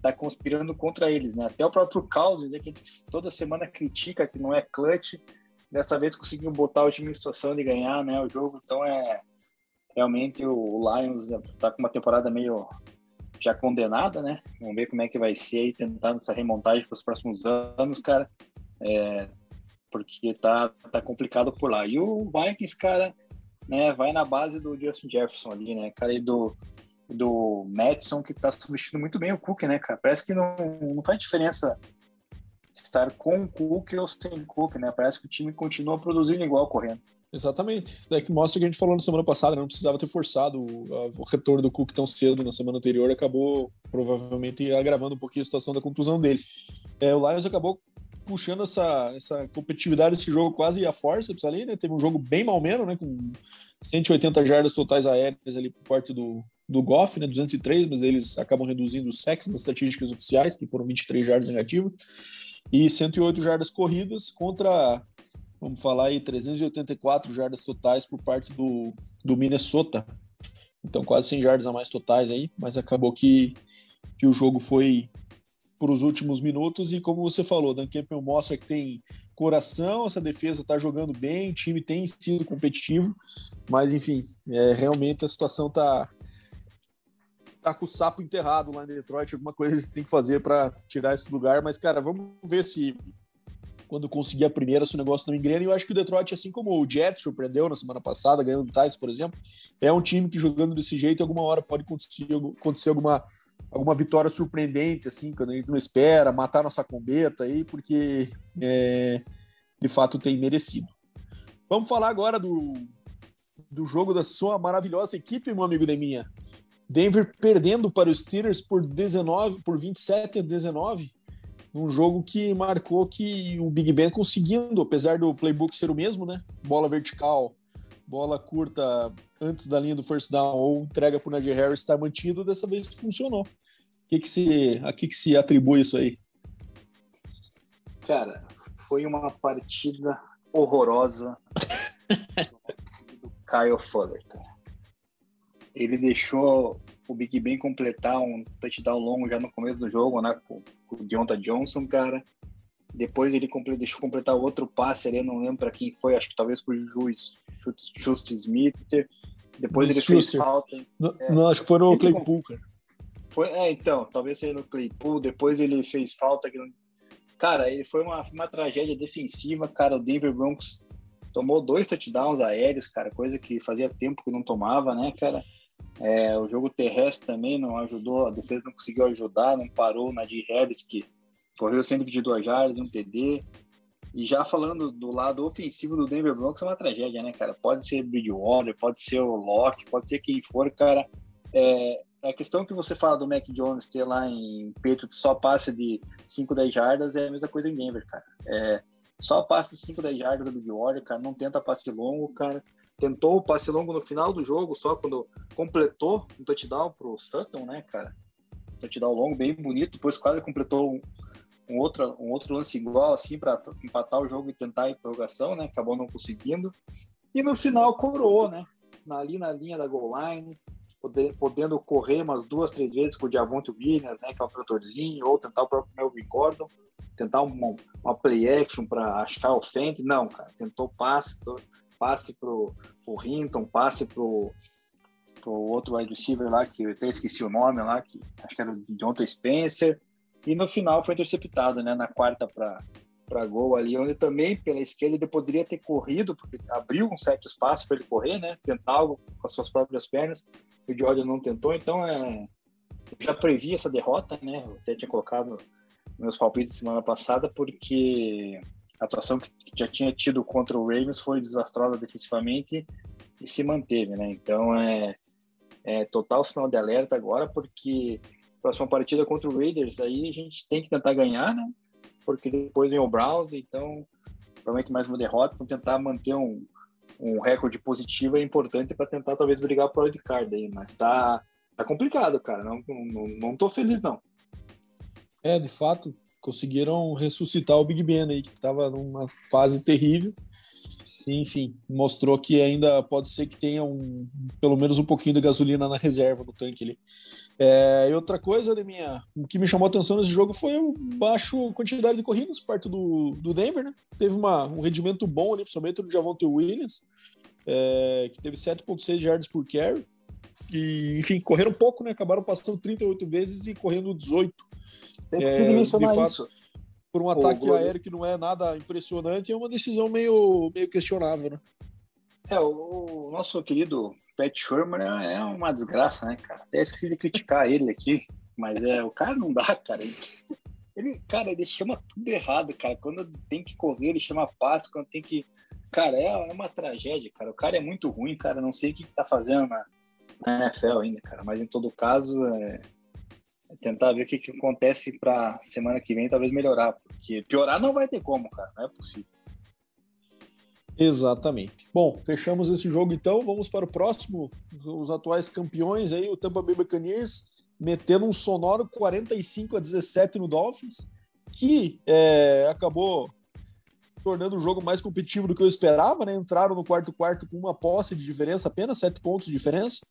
B: tá conspirando contra eles, né? Até o próprio Caos, né, que toda semana critica que não é clutch, dessa vez conseguiu botar o time em situação de ganhar, né, o jogo. Então é realmente o Lions tá com uma temporada meio já condenada, né? Vamos ver como é que vai ser aí tentando essa remontagem para os próximos anos, cara. É, porque tá, tá complicado por lá. E o Vikings, cara, né, vai na base do Justin Jefferson ali, né, cara, e do, do Madison, que tá substituindo muito bem o Cook, né, cara. Parece que não, não faz diferença estar com o Cook ou sem o Cook, né? Parece que o time continua produzindo igual correndo.
A: Exatamente. É que mostra que a gente falou na semana passada, né? não precisava ter forçado o, o, retorno do Cook tão cedo na semana anterior, acabou provavelmente agravando um pouquinho a situação da contusão dele. É, o Lions acabou puxando essa, essa competitividade desse jogo quase a força ali, né? Teve um jogo bem mal menos, né? Com 180 jardas totais aéreas ali por parte do, do Goff, né? 203, mas eles acabam reduzindo os sacks nas estatísticas oficiais, que foram 23 jardas negativas, e 108 jardas corridas contra Vamos falar aí 384 jardas totais por parte do, do Minnesota. Então quase 100 jardas a mais totais aí, mas acabou que, que o jogo foi por os últimos minutos e como você falou, Dan Campbell mostra que tem coração, essa defesa está jogando bem, o time tem sido competitivo, mas enfim, é, realmente a situação está tá com o sapo enterrado lá em Detroit, alguma coisa eles têm que fazer para tirar esse lugar, mas cara, vamos ver se quando conseguir a primeira, se o negócio não engrena, e eu acho que o Detroit, assim como o Jets surpreendeu na semana passada, ganhando o Titans, por exemplo, é um time que jogando desse jeito, alguma hora pode acontecer, acontecer alguma, alguma vitória surpreendente, assim, quando a gente não espera, matar nossa combeta aí, porque é, de fato tem merecido. Vamos falar agora do, do jogo da sua maravilhosa equipe, meu amigo Deminha. Denver perdendo para os Steelers por 19, por 27 a 19, num jogo que marcou que o Big Ben conseguindo, apesar do playbook ser o mesmo, né? Bola vertical, bola curta antes da linha do first down ou entrega para o Najee Harris está mantido, dessa vez funcionou. Que que se, a que que se atribui isso aí?
B: Cara, foi uma partida horrorosa do Kyle Fuller, cara. Ele deixou o Big Ben completar um touchdown longo já no começo do jogo, né? Com, com o Deonta Johnson, cara. Depois ele completou, deixou completar outro passe ali, não lembro para quem foi, acho que talvez pro Juiz, Just Smith. Depois ele Schuster. fez falta.
A: Não, é, não, acho que foi no Claypool, cara.
B: Foi, é, então, talvez seja no Claypool. Depois ele fez falta. Cara, ele foi uma, uma tragédia defensiva, cara. O Denver Broncos tomou dois touchdowns aéreos, cara, coisa que fazia tempo que não tomava, né, cara? É, o jogo terrestre também não ajudou, a defesa não conseguiu ajudar, não parou na de Harris, que correu 122 jardas, um TD. E já falando do lado ofensivo do Denver Broncos, é uma tragédia, né, cara? Pode ser Bridgewater, pode ser o Locke, pode ser quem for, cara. É, a questão que você fala do Mac Jones ter lá em Petro que só passe de 5, 10 jardas é a mesma coisa em Denver, cara. É, só passe de 5, 10 jardas do Bridgewater, cara. Não tenta passe longo, cara tentou o passe longo no final do jogo, só quando completou um touchdown pro Sutton, né, cara? Um touchdown longo, bem bonito, depois quase completou um, um, outro, um outro lance igual, assim, para empatar o jogo e tentar a prorrogação, né? Acabou não conseguindo. E no final coroou, né? Ali na linha da goal line, podendo correr umas duas, três vezes com o Diavonte Williams, né? Que é o tratorzinho, ou tentar o próprio Melvin Gordon, tentar uma, uma play action para achar o Fent. Não, cara, tentou passe, passe pro, pro Hinton, passe pro, pro outro wide receiver lá, que eu até esqueci o nome lá, que acho que era o Jonathan Spencer, e no final foi interceptado, né, na quarta para gol ali, onde também pela esquerda ele poderia ter corrido, porque abriu um certo espaço para ele correr, né, tentar algo com as suas próprias pernas, o Jordan não tentou, então é, eu já previ essa derrota, né, eu até tinha colocado meus palpites semana passada, porque a atuação que já tinha tido contra o Ravens foi desastrosa defensivamente e se manteve, né? Então é, é total sinal de alerta agora, porque próxima partida contra o Raiders aí a gente tem que tentar ganhar, né? Porque depois vem o Browns, então provavelmente mais uma derrota, então tentar manter um, um recorde positivo é importante para tentar talvez brigar para o card aí, mas tá, tá complicado, cara. Não, não, não tô feliz, não.
A: É, de fato, conseguiram ressuscitar o Big Ben aí, que estava numa fase terrível. Enfim, mostrou que ainda pode ser que tenha um, pelo menos um pouquinho de gasolina na reserva no tanque ali. É, e outra coisa, de minha, o que me chamou a atenção nesse jogo foi o baixo quantidade de corridas perto do, do Denver, né? Teve uma, um rendimento bom ali, principalmente do Javonte Williams, é, que teve 7.6 yards por carry. E, enfim, correram pouco, né? Acabaram passando 38 vezes e correndo 18.
B: Tem é, que mencionar fato, isso.
A: Por um ataque o aéreo que não é nada impressionante, é uma decisão meio, meio questionável, né?
B: É, o, o nosso querido Pat Sherman é uma desgraça, né, cara? Até esqueci de criticar ele aqui, mas é, o cara não dá, cara. Ele, ele, cara, ele chama tudo errado, cara. Quando tem que correr, ele chama passe, quando tem que. Cara, é, é uma tragédia, cara. O cara é muito ruim, cara. Não sei o que, que tá fazendo na, na NFL ainda, cara. Mas em todo caso, é, tentar ver o que, que acontece para semana que vem, talvez melhorar, porque piorar não vai ter como, cara, não é possível.
A: Exatamente. Bom, fechamos esse jogo então, vamos para o próximo, os atuais campeões aí, o Tampa Bay Buccaneers, metendo um sonoro 45 a 17 no Dolphins, que é, acabou tornando o jogo mais competitivo do que eu esperava, né? Entraram no quarto quarto com uma posse de diferença, apenas sete pontos de diferença,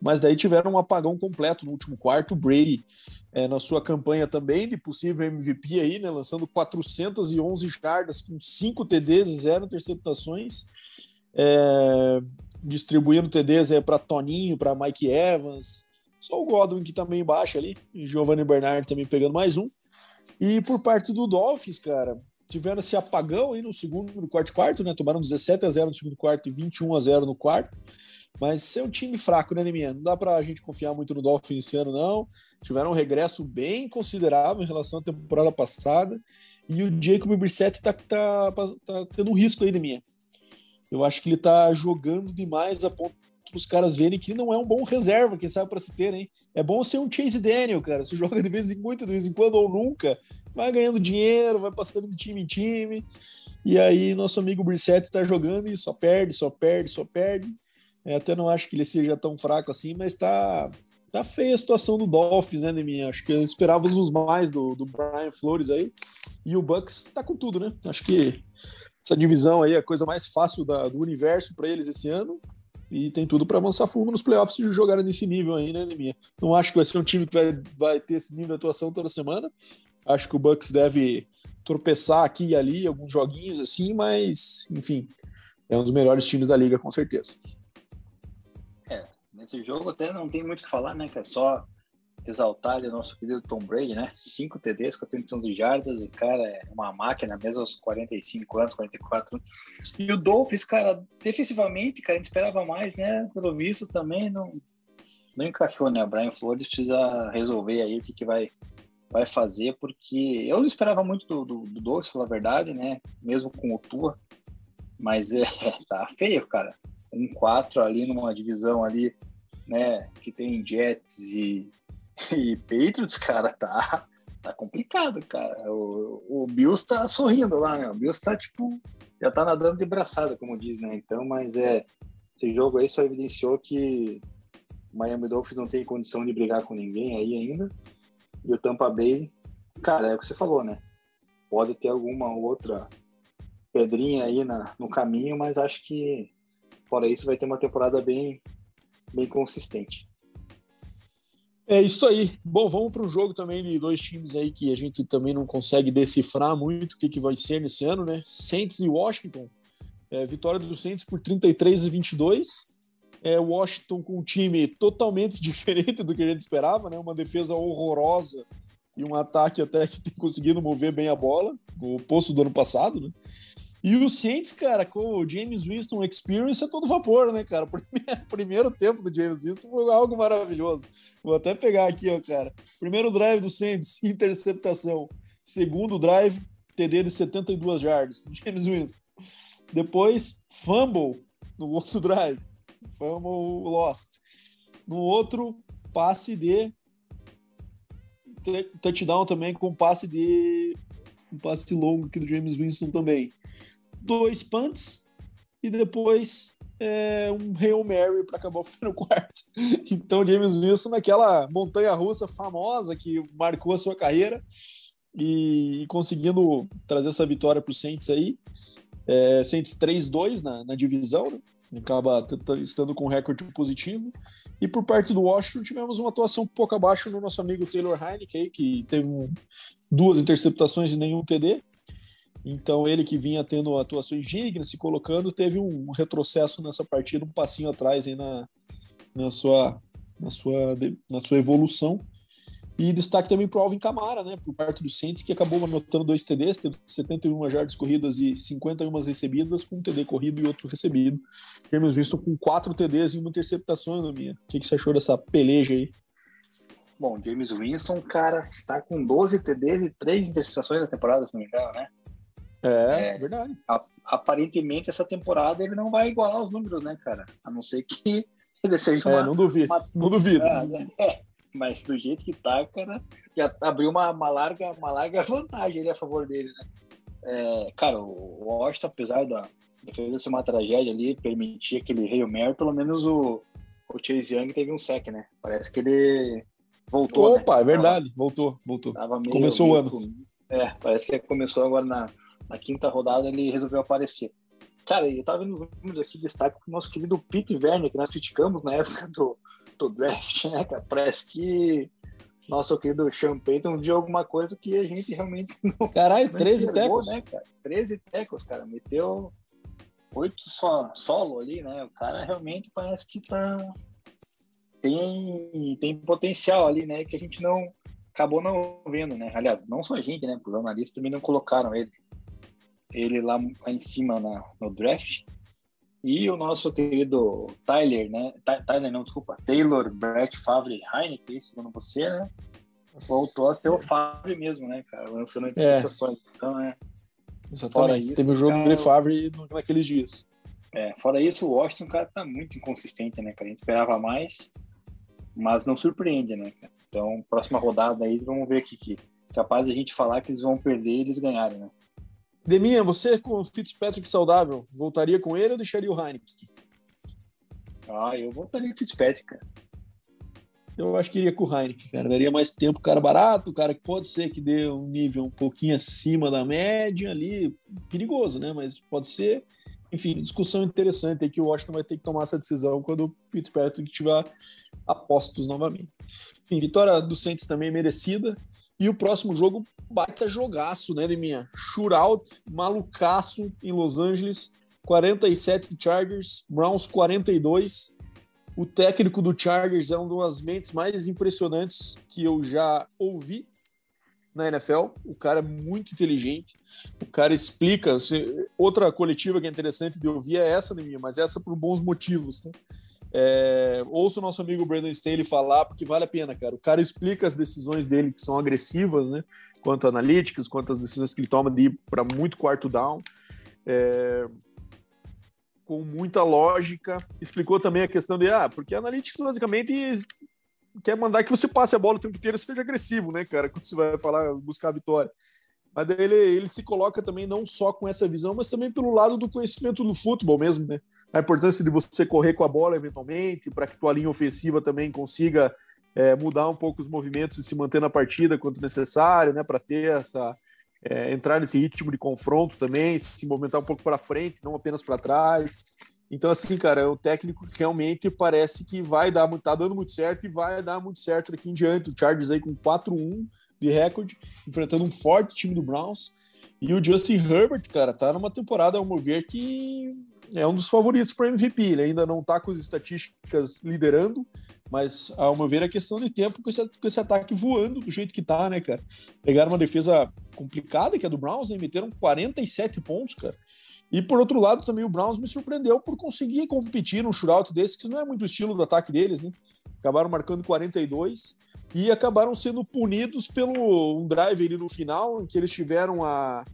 A: mas daí tiveram um apagão completo no último quarto. O Brady, é, na sua campanha também de possível MVP aí, né? Lançando 411 jardas com 5 TDs e 0 interceptações. É, distribuindo TDs é, para Toninho, para Mike Evans, só o Godwin que tá meio embaixo ali, e Giovanni Bernard também pegando mais um. E por parte do Dolphins, cara, tiveram esse apagão aí no segundo, no quarto quarto, né? Tomaram 17 a 0 no segundo quarto e 21 a 0 no quarto. Mas é um time fraco, né, Neminha? Não dá pra gente confiar muito no Dolphins esse ano, não. Tiveram um regresso bem considerável em relação à temporada passada. E o Jacob Brissett tá, tá, tá tendo um risco aí, Neminha. Eu acho que ele tá jogando demais a ponto os caras verem que não é um bom reserva, quem sabe para se ter, hein? É bom ser um Chase Daniel, cara. Você joga de vez em quando, de vez em quando ou nunca, vai ganhando dinheiro, vai passando de time em time. E aí nosso amigo Brissette tá jogando e só perde, só perde, só perde. É, até não acho que ele seja tão fraco assim, mas tá tá feia a situação do Dolphins, né, Neminha? Acho que esperávamos mais do, do Brian Flores aí. E o Bucks tá com tudo, né? Acho que essa divisão aí é a coisa mais fácil da, do universo para eles esse ano e tem tudo para avançar fundo nos playoffs se jogarem nesse nível aí, né, Neminha? Não acho que vai ser um time que vai, vai ter esse nível de atuação toda semana. Acho que o Bucks deve tropeçar aqui e ali, alguns joguinhos assim, mas, enfim, é um dos melhores times da liga, com certeza.
B: Nesse jogo até não tem muito o que falar, né, cara? Só exaltar o nosso querido Tom Brady, né? 5 TDs, 411 jardas, o cara é uma máquina, mesmo aos 45 anos, 44 anos. E o Dolphins, cara, defensivamente, cara, a gente esperava mais, né? Pelo visto também não, não encaixou, né? O Brian Flores precisa resolver aí o que, que vai, vai fazer, porque eu não esperava muito do, do, do Dolphins, pela verdade, né? Mesmo com o Tua, mas é, tá feio, cara. Um 4 ali numa divisão ali, né? Que tem Jets e e Patriots, cara, tá, tá complicado, cara. O, o Bills tá sorrindo lá, né? O Bills tá, tipo, já tá nadando de braçada, como diz, né? Então, mas é. Esse jogo aí só evidenciou que o Miami Dolphins não tem condição de brigar com ninguém aí ainda. E o Tampa Bay, cara, é o que você falou, né? Pode ter alguma outra pedrinha aí na, no caminho, mas acho que fora isso vai ter uma temporada bem, bem consistente.
A: É isso aí. Bom, vamos para um jogo também de dois times aí que a gente também não consegue decifrar muito o que, que vai ser nesse ano, né? Saints e Washington. É, vitória do Saints por 33 a 22. É, Washington com um time totalmente diferente do que a gente esperava, né? Uma defesa horrorosa e um ataque até que tem conseguido mover bem a bola, o posto do ano passado, né? E o Saints, cara, com o James Winston Experience é todo vapor, né, cara? Primeiro, primeiro tempo do James Winston foi algo maravilhoso. Vou até pegar aqui, ó, cara. Primeiro drive do Saints, interceptação. Segundo drive, TD de 72 jardas do James Winston. Depois, fumble no outro drive. Fumble lost. No outro, passe de touchdown também com passe de um passe longo aqui do James Winston também dois punts e depois é, um Hail Mary para acabar o primeiro quarto. Então, James Wilson naquela montanha russa famosa que marcou a sua carreira e, conseguindo trazer essa vitória para o Saints aí. É, Saints 3-2 na, na divisão, né? acaba estando com um recorde positivo. E por parte do Washington, tivemos uma atuação um pouco abaixo no nosso amigo Taylor Heineken, que teve um, duas interceptações e nenhum TD. Então, ele que vinha tendo atuações dignas, se colocando, teve um retrocesso nessa partida, um passinho atrás aí na, na, sua, na, sua, na sua evolução. E destaque também para o Alvin Camara, né, por parte do Saints, que acabou anotando dois TDs, teve 71 jardas corridas e 51 recebidas, com um TD corrido e outro recebido. Temos visto com quatro TDs e uma interceptação, né, minha. O que, que você achou dessa peleja aí?
B: Bom, James Winston, cara, está com 12 TDs e 3 interceptações na temporada, se não me engano, né?
A: É, é verdade. A,
B: aparentemente, essa temporada ele não vai igualar os números, né, cara? A não ser que ele seja
A: é, não duvido, uma... não duvido.
B: É, mas do jeito que tá, cara, já abriu uma, uma, larga, uma larga vantagem ali a favor dele, né? É, cara, o Washington, apesar da defesa ser uma tragédia ali, permitir aquele Hail Mary, pelo menos o, o Chase Young teve um sec, né? Parece que ele voltou.
A: Opa,
B: né?
A: é verdade, voltou, voltou. Começou o ano.
B: É, parece que começou agora na, na quinta rodada ele resolveu aparecer. Cara, eu tava vendo os números aqui, destaque pro nosso querido Pete Werner, que nós criticamos na época do, do draft, né, cara? Parece que nosso querido Sean Payton viu alguma coisa que a gente realmente não.
A: Caralho, 13 tecos. Né,
B: cara? 13 tecos, cara. Meteu oito só, solo ali, né? O cara realmente parece que tá. Tem, tem potencial ali, né? Que a gente não acabou não vendo, né? Aliás, não só a gente, né? Os analistas também não colocaram ele, ele lá, lá em cima na, no draft. E o nosso querido Tyler, né? Tyler, não, desculpa. Taylor Brett Favre Heineken, segundo você, né? Voltou a ser o Favre mesmo, né, cara? Lançando interceptações. É. Então, é.
A: Exatamente. Isso, Teve o jogo cara, de Favre naqueles dias.
B: É, fora isso, o Washington, cara, tá muito inconsistente, né, cara? A gente esperava mais, mas não surpreende, né, cara? Então, próxima rodada aí, vamos ver aqui que capaz de a gente falar que eles vão perder e eles ganharem, né?
A: Deminha, você com o Fitzpatrick saudável, voltaria com ele ou deixaria o Heineken?
B: Ah, eu voltaria com o Fitzpatrick, cara.
A: Eu acho que iria com o Heineken, cara. Daria mais tempo, cara barato, cara que pode ser que dê um nível um pouquinho acima da média ali, perigoso, né? Mas pode ser. Enfim, discussão interessante aí que o Washington vai ter que tomar essa decisão quando o Fitzpatrick tiver apostos novamente. Enfim, vitória do Saints também merecida. E o próximo jogo, baita jogaço, né, de minha? Shootout, malucaço em Los Angeles, 47 Chargers, Browns 42. O técnico do Chargers é uma das mentes mais impressionantes que eu já ouvi na NFL. O cara é muito inteligente. O cara explica. Outra coletiva que é interessante de ouvir é essa, minha, mas essa por bons motivos. Né? É, o nosso amigo Brandon Staley falar, porque vale a pena, cara. O cara explica as decisões dele que são agressivas, né? Quanto analíticas, quanto as decisões que ele toma de ir para muito quarto down. É, com muita lógica. Explicou também a questão de, ah, porque analíticos basicamente quer mandar que você passe a bola o tempo inteiro e seja agressivo, né, cara? Quando você vai falar, buscar a vitória. Mas ele, ele se coloca também não só com essa visão, mas também pelo lado do conhecimento do futebol mesmo, né? A importância de você correr com a bola eventualmente, para que tua linha ofensiva também consiga é, mudar um pouco os movimentos e se manter na partida quanto necessário, né? Para ter essa. É, entrar nesse ritmo de confronto também, se movimentar um pouco para frente, não apenas para trás. Então, assim, cara, é um técnico que realmente parece que vai dar, tá dando muito certo e vai dar muito certo daqui em diante. O Chargers aí com 4-1 de recorde, enfrentando um forte time do Browns. E o Justin Herbert, cara, tá numa temporada, ao meu ver, que é um dos favoritos para MVP. Ele ainda não tá com as estatísticas liderando, mas, ao meu ver, é questão de tempo com esse, com esse ataque voando do jeito que tá, né, cara? Pegaram uma defesa complicada, que é do Browns, né? Meteram 47 pontos, cara. E por outro lado, também o Browns me surpreendeu por conseguir competir num shootout desse, que não é muito o estilo do ataque deles, né? Acabaram marcando 42 e acabaram sendo punidos pelo um drive ali no final, em que eles tiveram a.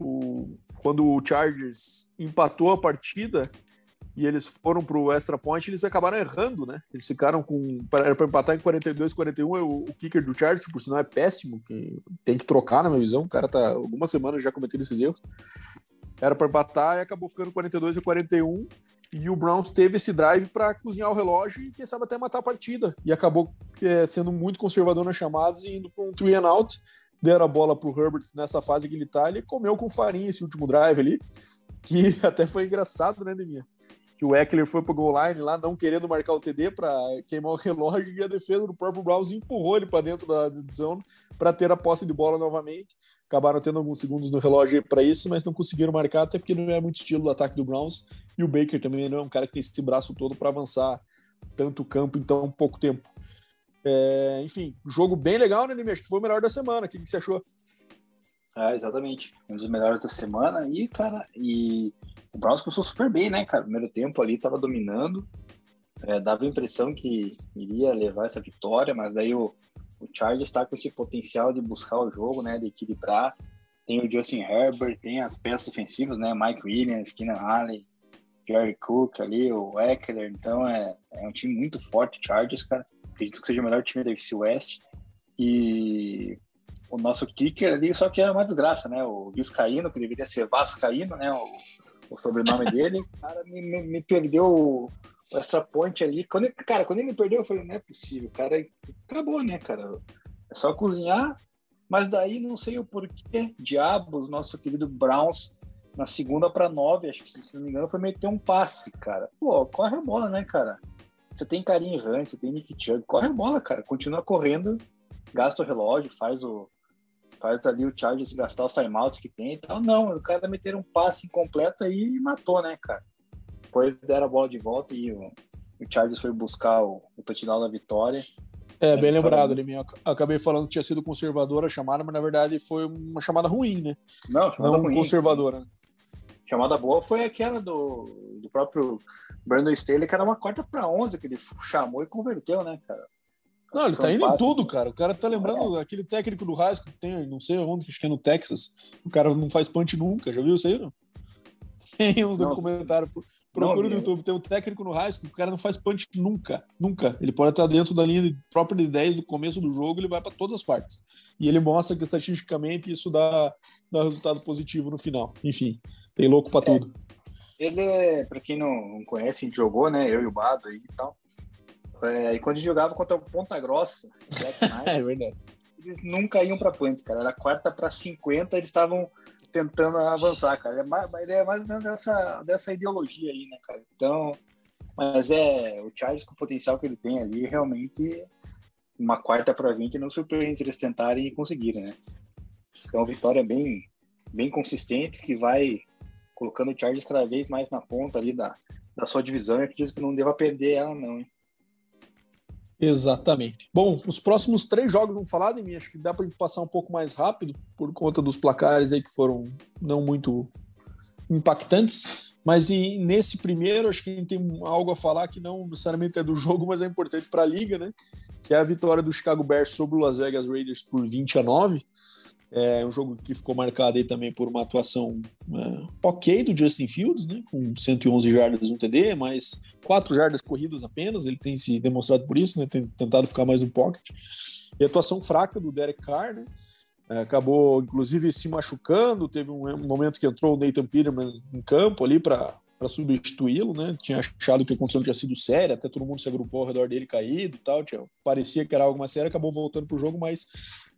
A: O, quando o Chargers empatou a partida e eles foram para o extra point, eles acabaram errando, né? Eles ficaram com. Era para empatar em 42, 41. O, o kicker do Chargers, que por sinal é péssimo, que tem que trocar, na minha visão. O cara tá algumas semanas já cometendo esses erros. Era para empatar e acabou ficando 42 a 41. E o Browns teve esse drive para cozinhar o relógio e, quem sabe, até matar a partida. E acabou é, sendo muito conservador nas chamadas e indo para um three and out. Deram a bola para o Herbert nessa fase que ele está. Ele comeu com farinha esse último drive ali, que até foi engraçado, né, Deminha? Que o Eckler foi para o goal line lá, não querendo marcar o TD para queimar o relógio, e a defesa do próprio Browns empurrou ele para dentro da zona para ter a posse de bola novamente acabaram tendo alguns segundos no relógio para isso, mas não conseguiram marcar, até porque não é muito estilo do ataque do Browns. E o Baker também não é um cara que tem esse braço todo para avançar tanto campo em tão pouco tempo. É, enfim, jogo bem legal, né, que foi o melhor da semana. O que, que você achou?
B: É, exatamente. Um dos melhores da semana. E, cara, e o Browns começou super bem, né, cara? Primeiro tempo ali tava dominando. É, dava a impressão que iria levar essa vitória, mas daí o, o Chargers está com esse potencial de buscar o jogo, né, de equilibrar. Tem o Justin Herbert, tem as peças ofensivas, né, Mike Williams, Keenan Allen, Jerry Cook ali, o Eckler. Então é, é um time muito forte, Chargers, cara. Acredito que seja o melhor time da FC West. E o nosso kicker ali, só que é uma desgraça, né? O Viscaíno, que deveria ser Vascaíno, né? O, o sobrenome dele, cara, me, me, me perdeu o extra point ali. Quando ele, cara, quando ele me perdeu, eu falei, não é possível, cara. Acabou, né, cara? É só cozinhar, Mas daí não sei o porquê, diabos, nosso querido Browns, na segunda para nove, acho que se não me engano, foi meter um passe, cara. Pô, corre a bola, né, cara? Você tem Karim Hunt, você tem Nick Chubb, corre a bola, cara. Continua correndo, gasta o relógio, faz o faz ali o Chargers gastar os timeouts que tem e tal. Não, o cara meter um passe incompleto aí e matou, né, cara? Depois deram a bola de volta e o, o Chargers foi buscar o, o touchdown da vitória.
A: É, bem lembrado, ele acabei falando que tinha sido conservadora a chamada, mas na verdade foi uma chamada ruim, né?
B: Não, chamada
A: Não
B: ruim.
A: conservadora.
B: Chamada boa foi aquela do, do próprio Brandon Staley, que era uma quarta para 11 que ele chamou e converteu, né, cara?
A: Não, ele tá indo em tudo, cara. O cara tá lembrando é. aquele técnico do School que tem, não sei onde, acho que é no Texas. O cara não faz punch nunca. Já viu isso aí, não? Tem uns documentários. Procura no YouTube, tem um técnico no High School, o cara não faz punch nunca, nunca. Ele pode estar dentro da linha de própria de 10 do começo do jogo, ele vai para todas as partes. E ele mostra que estatisticamente isso dá, dá resultado positivo no final. Enfim, tem louco para é, tudo.
B: Ele é, para quem não conhece, a gente jogou, né? Eu e o Bado aí e tal. É, e quando a gente jogava contra o Ponta Grossa,
A: é verdade.
B: Eles nunca iam para punch, cara. Era quarta para 50, eles estavam tentando avançar, cara. É mais, é mais ou menos dessa, dessa ideologia aí, né, cara? Então, mas é o Charles com o potencial que ele tem ali, realmente uma quarta para 20 não surpreende se eles tentarem e conseguirem, né? Então, vitória bem, bem consistente que vai colocando o Charles cada vez mais na ponta ali da, da sua divisão. Eu acredito que não deva perder ela, não, hein?
A: Exatamente. Bom, os próximos três jogos vamos falar de mim. Acho que dá para passar um pouco mais rápido por conta dos placares aí que foram não muito impactantes. Mas e, nesse primeiro, acho que a gente tem algo a falar que não necessariamente é do jogo, mas é importante para a liga, né? Que é a vitória do Chicago Bears sobre o Las Vegas Raiders por 20 a 9. É um jogo que ficou marcado aí também por uma atuação é, ok do Justin Fields, né, com 111 jardas um TD, mas 4 jardas corridas apenas, ele tem se demonstrado por isso, né, tem tentado ficar mais no pocket. E atuação fraca do Derek Carr, né, é, acabou inclusive se machucando, teve um, momento que entrou o Nathan Peterman em campo ali para para substituí-lo, né? Tinha achado que a condição tinha sido séria, até todo mundo se agrupou ao redor dele caído e tal. Tinha, parecia que era algo mais sério, acabou voltando para o jogo, mas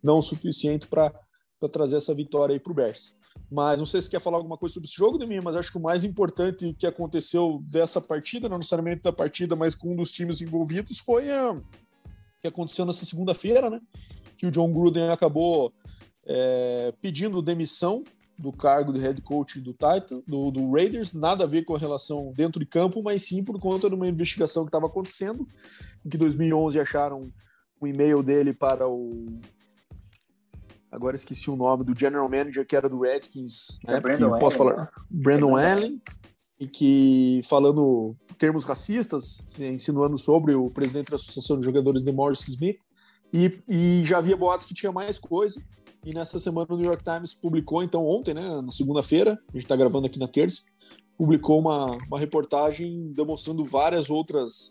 A: não o suficiente para para trazer essa vitória aí para o Bears. Mas não sei se quer falar alguma coisa sobre esse jogo, de mim, mas acho que o mais importante que aconteceu dessa partida, não necessariamente da partida, mas com um dos times envolvidos, foi a que aconteceu nessa segunda-feira, né? Que o John Gruden acabou é, pedindo demissão do cargo de head coach do Titan, do, do, Raiders, nada a ver com a relação dentro de campo, mas sim por conta de uma investigação que estava acontecendo, em que em 2011 acharam um e-mail dele para o agora esqueci o nome do general manager que era do Redskins,
B: né? É Brandon
A: posso falar, né? Brandon Allen, e que falando termos racistas, insinuando sobre o presidente da Associação de Jogadores de Morris Smith, e, e já havia boatos que tinha mais coisa. E nessa semana o New York Times publicou, então ontem, né, na segunda-feira, a gente está gravando aqui na terça, publicou uma, uma reportagem demonstrando várias outras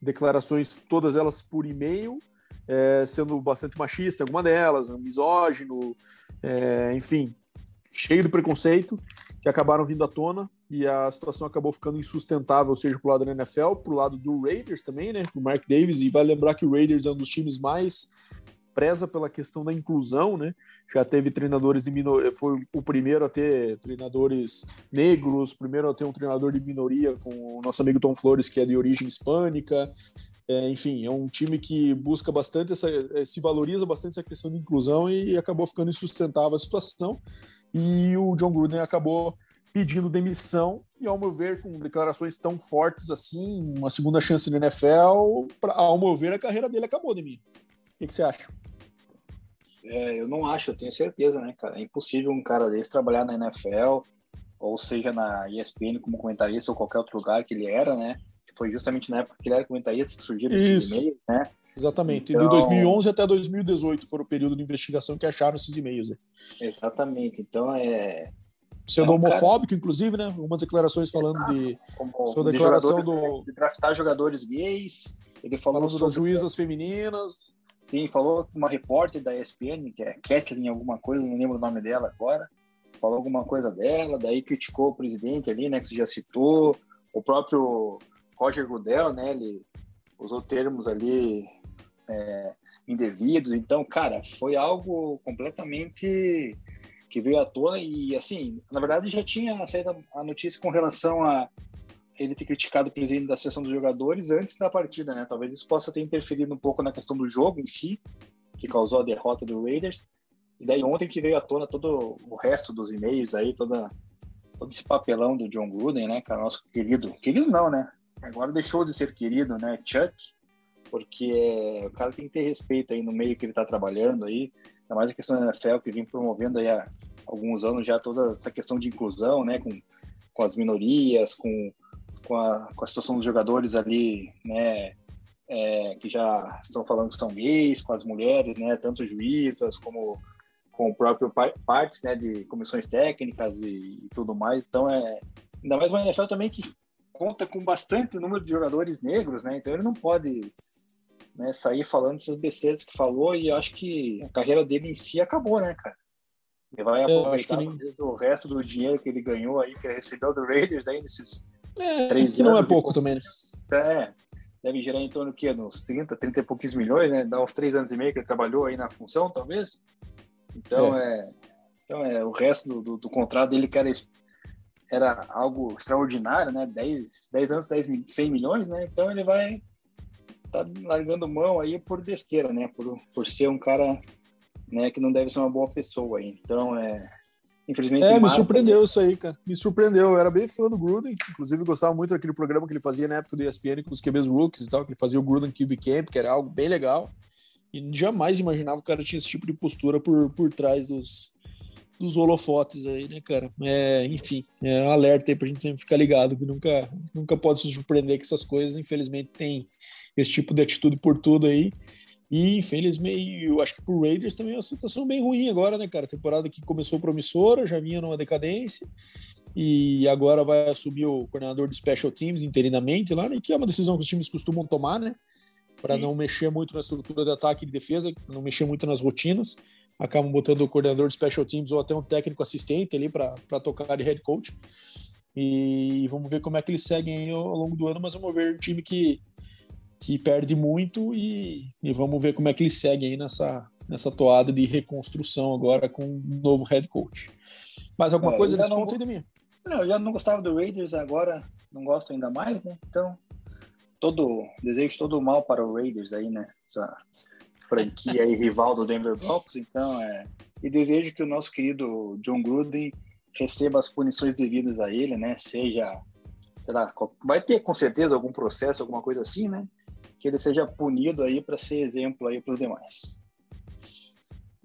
A: declarações, todas elas por e-mail, é, sendo bastante machista, alguma delas, misógino, é, enfim, cheio de preconceito, que acabaram vindo à tona e a situação acabou ficando insustentável, seja pro lado da NFL, pro lado do Raiders também, né, do Mark Davis, e vai lembrar que o Raiders é um dos times mais preza pela questão da inclusão, né? Já teve treinadores de minoria, foi o primeiro a ter treinadores negros, primeiro a ter um treinador de minoria com o nosso amigo Tom Flores, que é de origem hispânica. É, enfim, é um time que busca bastante, essa, é, se valoriza bastante essa questão de inclusão e acabou ficando insustentável a situação. E o John Gruden acabou pedindo demissão e, ao meu ver, com declarações tão fortes assim, uma segunda chance na NFL, pra, ao meu ver, a carreira dele acabou de mim. O que, que você acha?
B: É, eu não acho, eu tenho certeza, né, cara? É impossível um cara desse trabalhar na NFL, ou seja, na ESPN como comentarista ou qualquer outro lugar que ele era, né? Foi justamente na época que ele era comentarista que surgiram esses e-mails, né?
A: Exatamente. Então... De 2011 até 2018 foi o período de investigação que acharam esses e-mails. Né?
B: Exatamente. Então é.
A: Sendo é um homofóbico, cara... inclusive, né? Algumas declarações falando ah, de.
B: Como, sua declaração de do. De draftar jogadores gays. Ele falou
A: falando das juízas femininas.
B: Sim, falou uma repórter da ESPN, que é Kathleen, alguma coisa, não lembro o nome dela agora. Falou alguma coisa dela, daí criticou o presidente ali, né? Que você já citou. O próprio Roger Goodell, né? Ele usou termos ali é, indevidos. Então, cara, foi algo completamente que veio à tona e, assim, na verdade já tinha saído a notícia com relação a ele ter criticado o presidente da Associação dos Jogadores antes da partida, né? Talvez isso possa ter interferido um pouco na questão do jogo em si, que causou a derrota do Raiders. E daí ontem que veio à tona todo o resto dos e-mails aí, toda, todo esse papelão do John Gruden, né, cara, nosso querido. Querido não, né? Agora deixou de ser querido, né, Chuck, porque o cara tem que ter respeito aí no meio que ele tá trabalhando aí, ainda mais a questão da NFL que vem promovendo aí há alguns anos já toda essa questão de inclusão, né, com, com as minorias, com com a, com a situação dos jogadores ali, né, é, que já estão falando que são gays, com as mulheres, né, tanto juízas como com o próprio partes, né, de comissões técnicas e, e, tudo mais. Então é ainda mais uma NFL também que conta com bastante número de jogadores negros, né? Então ele não pode né, sair falando essas besteiras que falou e acho que a carreira dele em si acabou, né, cara? Ele vai aproveitar nem... o resto do dinheiro que ele ganhou aí, que ele recebeu do Raiders aí nesses
A: é, Três que não é pouco de... também, né?
B: É, deve gerar em torno do quê? Nos 30, 30 e poucos milhões, né? Dá uns três anos e meio que ele trabalhou aí na função, talvez. Então, é, é então é, o resto do, do, do, contrato dele que era, algo extraordinário, né? 10, 10 anos, 10, 100 milhões, né? Então ele vai tá largando mão aí por besteira, né? Por, por ser um cara né, que não deve ser uma boa pessoa aí. Então, é, Infelizmente.
A: É, me surpreendeu isso aí, cara. Me surpreendeu. Eu era bem fã do Gruden. Inclusive, gostava muito daquele programa que ele fazia na época do ESPN com os QBs Rookies e tal, que ele fazia o Gruden QB Camp, que era algo bem legal. E jamais imaginava que o cara tinha esse tipo de postura por, por trás dos, dos holofotes aí, né, cara? É, enfim, é um alerta aí pra gente sempre ficar ligado, que nunca, nunca pode se surpreender que essas coisas, infelizmente, tem esse tipo de atitude por tudo aí. E, infelizmente, eu acho que pro Raiders também é uma situação bem ruim agora, né, cara? A temporada que começou promissora, já vinha numa decadência, e agora vai assumir o coordenador de Special Teams interinamente lá, né? Que é uma decisão que os times costumam tomar, né? Para não mexer muito na estrutura de ataque e de defesa, não mexer muito nas rotinas. Acabam botando o coordenador de Special Teams ou até um técnico assistente ali para tocar de head coach. E vamos ver como é que eles seguem ao longo do ano, mas vamos ver um time que que perde muito e, e vamos ver como é que eles seguem aí nessa, nessa toada de reconstrução agora com um novo head coach. Mais alguma é, coisa nesse ponto aí de mim?
B: Não, eu já não gostava do Raiders, agora não gosto ainda mais, né? Então, todo desejo todo mal para o Raiders aí, né? Essa franquia aí, rival do Denver Broncos, então é e desejo que o nosso querido John Gruden receba as punições devidas a ele, né? Seja, sei lá, vai ter com certeza algum processo, alguma coisa assim, né? que ele seja punido aí para ser exemplo aí para os demais.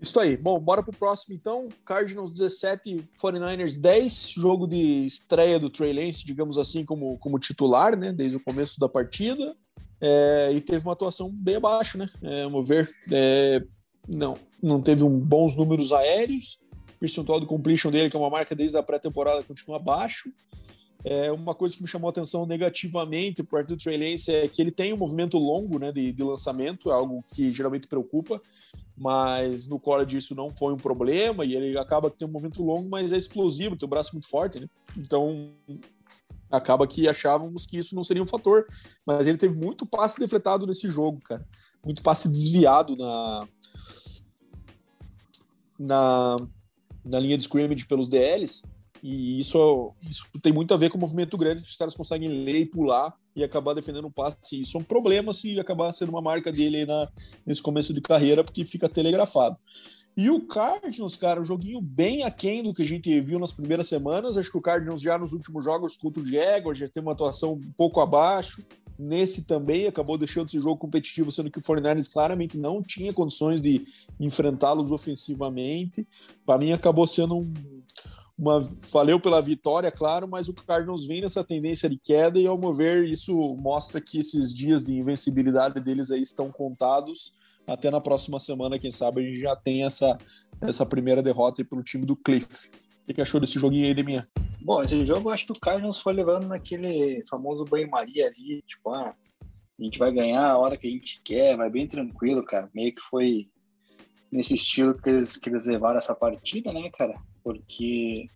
A: Isso aí. Bom, bora pro próximo então. Cardinals 17, 49ers 10. Jogo de estreia do Trey Lance, digamos assim, como, como titular, né? Desde o começo da partida. É, e teve uma atuação bem abaixo, né? É, vamos ver. É, não, não teve um, bons números aéreos. O percentual de completion dele, que é uma marca desde a pré-temporada, continua baixo. É, uma coisa que me chamou a atenção negativamente por parte do Trey Lance é que ele tem um movimento longo né, de, de lançamento, é algo que geralmente preocupa, mas no college isso não foi um problema e ele acaba que tem um movimento longo, mas é explosivo, tem um braço muito forte, né? Então acaba que achávamos que isso não seria um fator, mas ele teve muito passe defletado nesse jogo, cara, muito passe desviado na na, na linha de scrimmage pelos DLs e isso, isso tem muito a ver com o movimento grande que os caras conseguem ler e pular e acabar defendendo o passe. Isso é um problema se acabar sendo uma marca dele na, nesse começo de carreira, porque fica telegrafado. E o Cardinals, cara, um joguinho bem aquém do que a gente viu nas primeiras semanas. Acho que o Cardinals já nos últimos jogos contra o Jaguars já tem uma atuação um pouco abaixo. Nesse também acabou deixando esse jogo competitivo, sendo que o 49ers claramente não tinha condições de enfrentá-los ofensivamente. Para mim, acabou sendo um, uma, valeu pela vitória, claro, mas o Cardinals vem nessa tendência de queda e, ao meu ver, isso mostra que esses dias de invencibilidade deles aí estão contados. Até na próxima semana, quem sabe, a gente já tem essa, essa primeira derrota para o time do Cliff. O que achou desse joguinho aí, Deminha?
B: Bom, esse jogo eu acho que o Cardinals foi levando naquele famoso banho-maria ali, tipo, ah, a gente vai ganhar a hora que a gente quer, vai bem tranquilo, cara. Meio que foi nesse estilo que eles, que eles levaram essa partida, né, cara? porque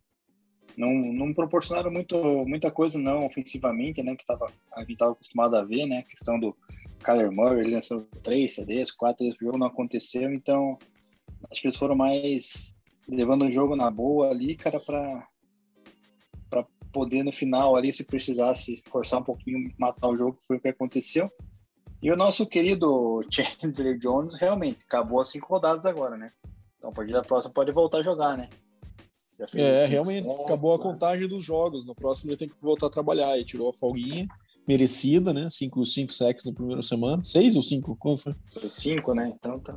B: não, não proporcionaram muito, muita coisa não ofensivamente, né, que tava, a gente estava acostumado a ver, né, a questão do Kyler Murray, ele lançou três CDs, quatro CDs por jogo, não aconteceu, então acho que eles foram mais levando o jogo na boa ali, cara, para para poder no final ali, se precisasse forçar um pouquinho, matar o jogo, foi o que aconteceu. E o nosso querido Chandler Jones realmente acabou as cinco rodadas agora, né? Então a partir da próxima pode voltar a jogar, né?
A: É, realmente acabou a contagem dos jogos. No próximo ele tem que voltar a trabalhar. E tirou a folguinha merecida, né? Cinco, cinco sacks no primeiro semana. Seis ou cinco? Quanto foi?
B: Cinco, né? Então tá.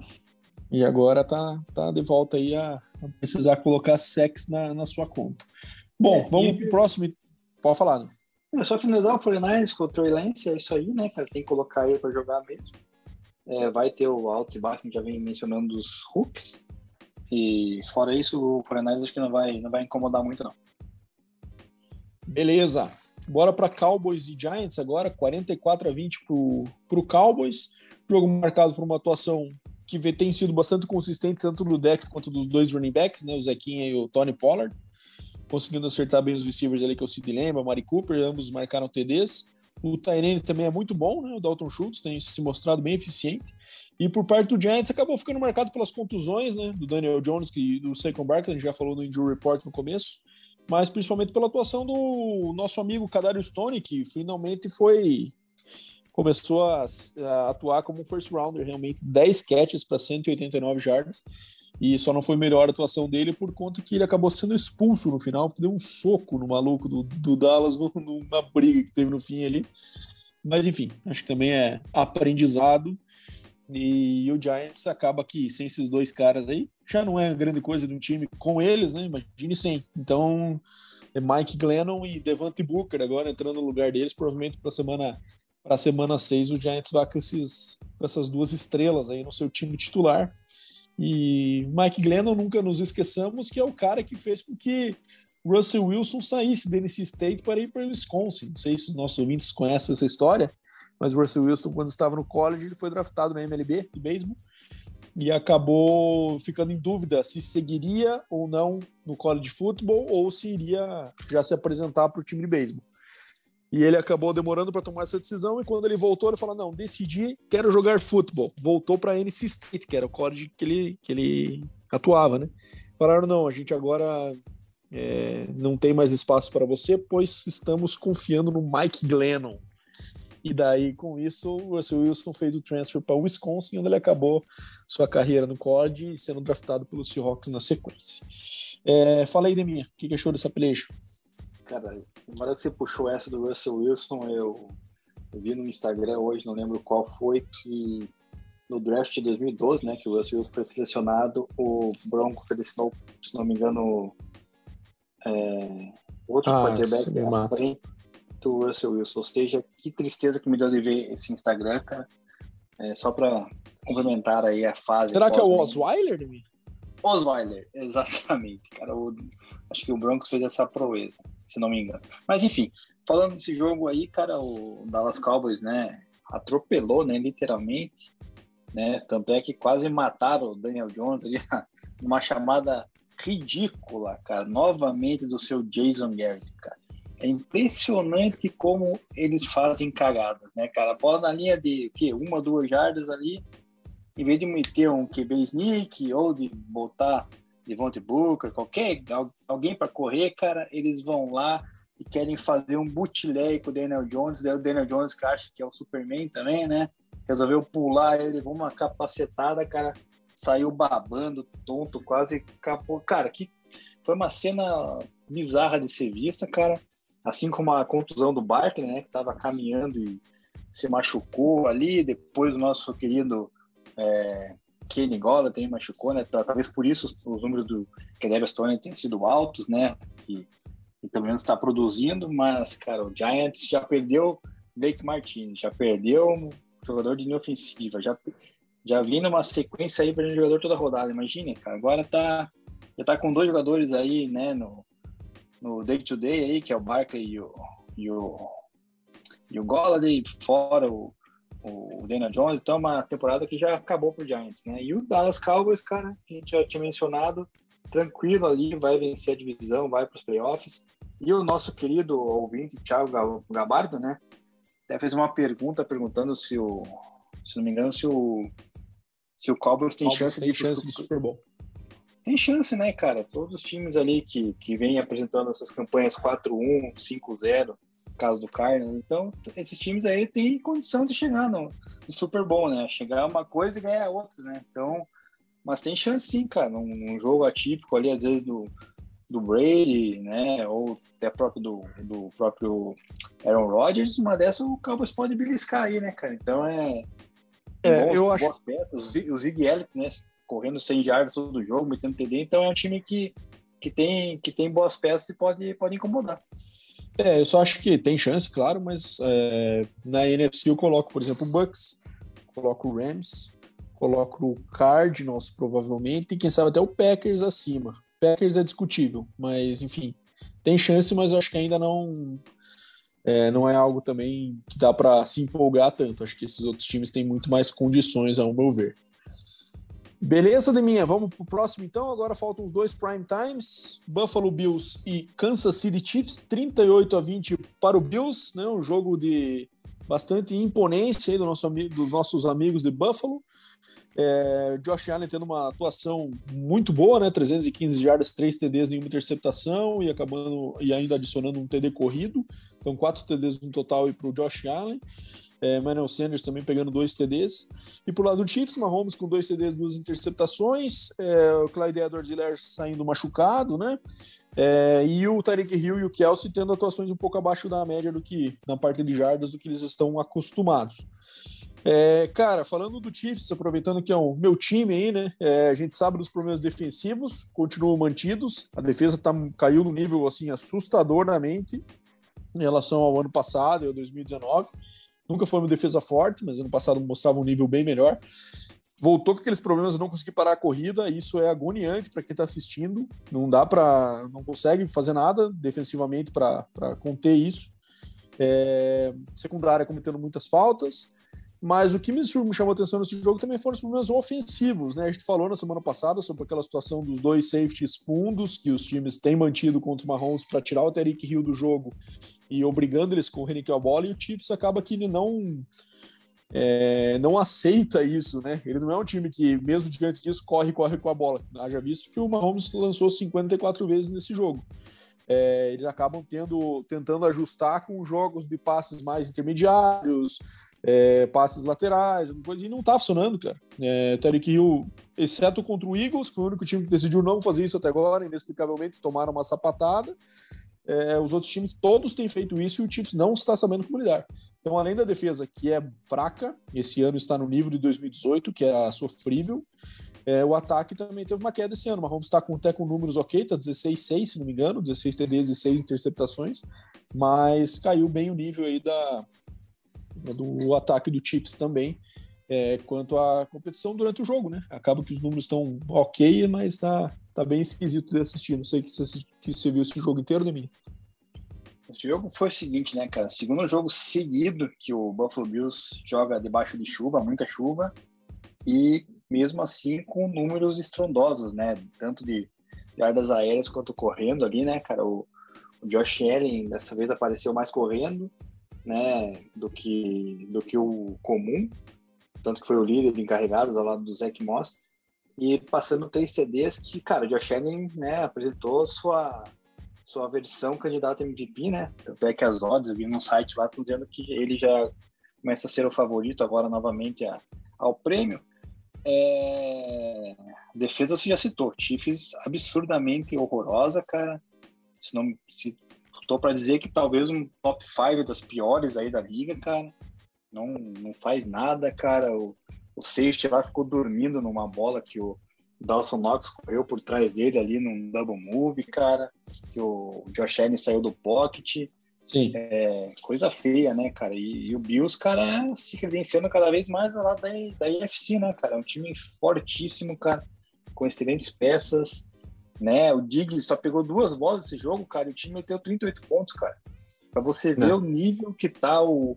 A: E agora tá, tá de volta aí a, a precisar colocar sex na, na sua conta. Bom, é, vamos e... pro próximo. Pode falar, né?
B: É só finalizar o 49ers com o Trey Lance, é isso aí, né, cara? Tem que colocar ele para jogar mesmo. É, vai ter o altos e baixos, que já vem mencionando dos hooks. E fora isso, o 49ers acho que não vai, não vai incomodar muito, não.
A: Beleza. Bora para Cowboys e Giants agora, 44 a 20 pro, pro Cowboys. Jogo marcado por uma atuação que tem sido bastante consistente, tanto do deck quanto dos dois running backs, né? O Zequinha e o Tony Pollard. Conseguindo acertar bem os receivers ali, que é o Sid Lamb, o Mari Cooper, ambos marcaram TDs. O Tyrene também é muito bom, né? O Dalton Schultz tem se mostrado bem eficiente. E por parte do Giants acabou ficando marcado pelas contusões, né? Do Daniel Jones e do Saquon Barkley, a gente já falou no Injury Report no começo, mas principalmente pela atuação do nosso amigo Kadarius Stone, que finalmente foi começou a, a, atuar como um first rounder, realmente 10 catches para 189 jardas. E só não foi melhor a atuação dele por conta que ele acabou sendo expulso no final, deu um soco no maluco do, do Dallas numa briga que teve no fim ali. Mas enfim, acho que também é aprendizado. E o Giants acaba que sem esses dois caras aí, já não é grande coisa de um time com eles, né? Imagine sem. Então, é Mike Glennon e Devante Booker agora entrando no lugar deles, provavelmente para semana para semana 6 o Giants vai com, esses, com essas duas estrelas aí no seu time titular. E Mike Glennon, nunca nos esqueçamos que é o cara que fez com que Russell Wilson saísse da NC State para ir para o Wisconsin. Não sei se os nossos ouvintes conhecem essa história, mas Russell Wilson, quando estava no college, ele foi draftado na MLB de beisebol e acabou ficando em dúvida se seguiria ou não no college futebol ou se iria já se apresentar para o time de beisebol. E ele acabou demorando para tomar essa decisão e quando ele voltou, ele falou: "Não, decidi, quero jogar futebol". Voltou para NC State, que era o college que ele que ele atuava, né? Falaram: "Não, a gente agora é, não tem mais espaço para você, pois estamos confiando no Mike Glennon. E daí, com isso, o Russell Wilson fez o transfer para Wisconsin, onde ele acabou sua carreira no college e sendo draftado pelos Seahawks na sequência. É, fala aí, Deminha, o que, que achou dessa peleja?
B: Cara, na hora que você puxou essa do Russell Wilson, eu, eu vi no Instagram hoje, não lembro qual foi, que no draft de 2012, né, que o Russell Wilson foi selecionado, o Bronco selecionou, se não me engano, é, outro ah, quarterback do Russell Wilson. Ou seja, que tristeza que me deu de ver esse Instagram, cara. É, só para complementar aí a fase.
A: Será que é o Osweiler,
B: Osweiler, exatamente, cara. O, acho que o Broncos fez essa proeza, se não me engano. Mas enfim, falando desse jogo aí, cara, o Dallas Cowboys, né, atropelou, né, literalmente, né? Tanto é que quase mataram o Daniel Jones ali numa chamada ridícula, cara, novamente do seu Jason Garrett, cara. É impressionante como eles fazem cagadas, né, cara? A bola na linha de o quê? uma, duas jardas ali, em vez de meter um QB sneak ou de botar Devontae Booker, qualquer alguém para correr, cara, eles vão lá e querem fazer um bootleg com o Daniel Jones. O Daniel Jones, que acha que é o Superman também, né? Resolveu pular, ele levou uma capacetada, cara, saiu babando, tonto, quase capô. Cara, que foi uma cena bizarra de ser vista, cara assim como a contusão do Barkley, né, que estava caminhando e se machucou ali, depois o nosso querido é, Kenny Gola também machucou, né, talvez por isso os, os números do Kedarius Stone tenham sido altos, né, e, e pelo menos está produzindo, mas, cara, o Giants já perdeu Blake Martinez, já perdeu um jogador de linha ofensiva, já, já vindo uma sequência aí para jogador toda rodada, imagine, cara, agora tá, já tá com dois jogadores aí, né, no, no Day to Day aí, que é o Barkley e o, e o, e o Golladay, fora o, o Daniel Jones, então é uma temporada que já acabou pro Giants, né? E o Dallas Cowboys, cara, que a gente já tinha mencionado, tranquilo ali, vai vencer a divisão, vai para os playoffs. E o nosso querido ouvinte, Thiago Gabardo, né? Até fez uma pergunta perguntando se o, Se não me engano, se o, se o Cowboys tem
A: Cowboys
B: chance,
A: tem
B: de,
A: chance de Super Bowl.
B: Tem chance, né, cara? Todos os times ali que, que vêm apresentando essas campanhas 4-1, 5-0, caso do Cardinals. Então, esses times aí têm condição de chegar no, no Super Bowl, né? Chegar uma coisa e ganhar outra, né? Então, mas tem chance sim, cara. Num, num jogo atípico ali, às vezes, do, do Brady, né? Ou até próprio do, do próprio Aaron Rodgers, uma dessas o Cowboys pode beliscar aí, né, cara? Então é.
A: É,
B: bons,
A: eu acho.
B: Peças, o Zig Elliott, né? Correndo 100 jardas todo jogo, metendo TD, então é um time que, que, tem, que tem boas peças e pode, pode incomodar.
A: É, eu só acho que tem chance, claro, mas é, na NFC eu coloco, por exemplo, o Bucks, coloco o Rams, coloco o Cardinals, provavelmente, e quem sabe até o Packers acima. Packers é discutível, mas enfim, tem chance, mas eu acho que ainda não é, não é algo também que dá para se empolgar tanto. Acho que esses outros times têm muito mais condições, ao meu ver. Beleza, Deminha? Vamos pro próximo então. Agora faltam os dois prime times: Buffalo Bills e Kansas City Chiefs, 38 a 20 para o Bills, né? Um jogo de bastante imponência aí do nosso, dos nossos amigos de Buffalo. É, Josh Allen tendo uma atuação muito boa, né? 315 jardas, 3 TDs, nenhuma interceptação e acabando e ainda adicionando um TD corrido. Então, 4 TDs no total para o Josh Allen. É, Manuel Sanders também pegando dois TDs. E pro lado do Chiefs, Mahomes com dois TDs, duas interceptações. É, o Clyde Edwards-Helaire saindo machucado, né? É, e o Tyreek Hill e o Kelsey tendo atuações um pouco abaixo da média do que na parte de jardas do que eles estão acostumados. É, cara, falando do Chiefs, aproveitando que é o meu time aí, né? É, a gente sabe dos problemas defensivos, continuam mantidos. A defesa tá, caiu no nível assim assustadoramente em relação ao ano passado, 2019. Nunca foi uma defesa forte, mas ano passado mostrava um nível bem melhor. Voltou com aqueles problemas de não conseguir parar a corrida, isso é agoniante para quem está assistindo. Não dá para, não consegue fazer nada defensivamente para conter isso. É, secundária cometendo muitas faltas. Mas o que me chamou atenção nesse jogo também foram os problemas ofensivos, né? A gente falou na semana passada sobre aquela situação dos dois safeties fundos que os times têm mantido contra o Mahomes para tirar o Tariq Hill do jogo e obrigando eles a correrem com a bola, e o Chiefs acaba que ele não é, não aceita isso, né? Ele não é um time que, mesmo diante disso, corre, corre com a bola. Haja visto que o Mahomes lançou 54 vezes nesse jogo. É, eles acabam tendo, tentando ajustar com jogos de passes mais intermediários, é, passes laterais, e não tá funcionando, cara. É, Tarek Hill, exceto contra o Eagles, foi o único time que decidiu não fazer isso até agora, inexplicavelmente tomaram uma sapatada. É, os outros times todos têm feito isso e o Chiefs não está sabendo como lidar. Então, além da defesa que é fraca, esse ano está no nível de 2018, que é sofrível, é, o ataque também teve uma queda esse ano. O Mahomes está com, até com números ok, está 16-6, se não me engano, 16 TDs e 6 interceptações, mas caiu bem o nível aí da, do ataque do Chiefs também, é, quanto à competição durante o jogo, né? Acaba que os números estão ok, mas tá, tá bem esquisito de assistir. Não sei que você, que você viu esse jogo inteiro, Domingo.
B: Esse jogo foi o seguinte, né, cara? Segundo jogo seguido que o Buffalo Bills joga debaixo de chuva, muita chuva, e mesmo assim com números estrondosos, né? Tanto de yardas aéreas quanto correndo ali, né, cara? O, o Josh Allen dessa vez apareceu mais correndo, né, do que, do que o comum, tanto que foi o líder encarregado ao lado do Zach Moss, e passando três CDs que, cara, o Josh Allen, né, apresentou sua, sua versão candidato a MVP, né, tanto é que as odds, eu vi num site lá, estão dizendo que ele já começa a ser o favorito agora novamente a, ao prêmio, é... defesa você já citou, Chiefs absurdamente horrorosa, cara, se não se tô para dizer que talvez um top 5 das piores aí da liga, cara. Não, não faz nada, cara. O, o safety lá ficou dormindo numa bola que o Dawson Knox correu por trás dele ali num double move, cara. Que o Josh Allen saiu do pocket.
A: Sim.
B: É, coisa feia, né, cara? E, e, o Bills, cara, se credenciando cada vez mais lá da, da IFC, né, cara? É um time fortíssimo, cara, com excelentes peças né? O Diggs só pegou duas bolas nesse jogo, cara, e o time meteu 38 pontos, cara. Para você ver o nível que tá o,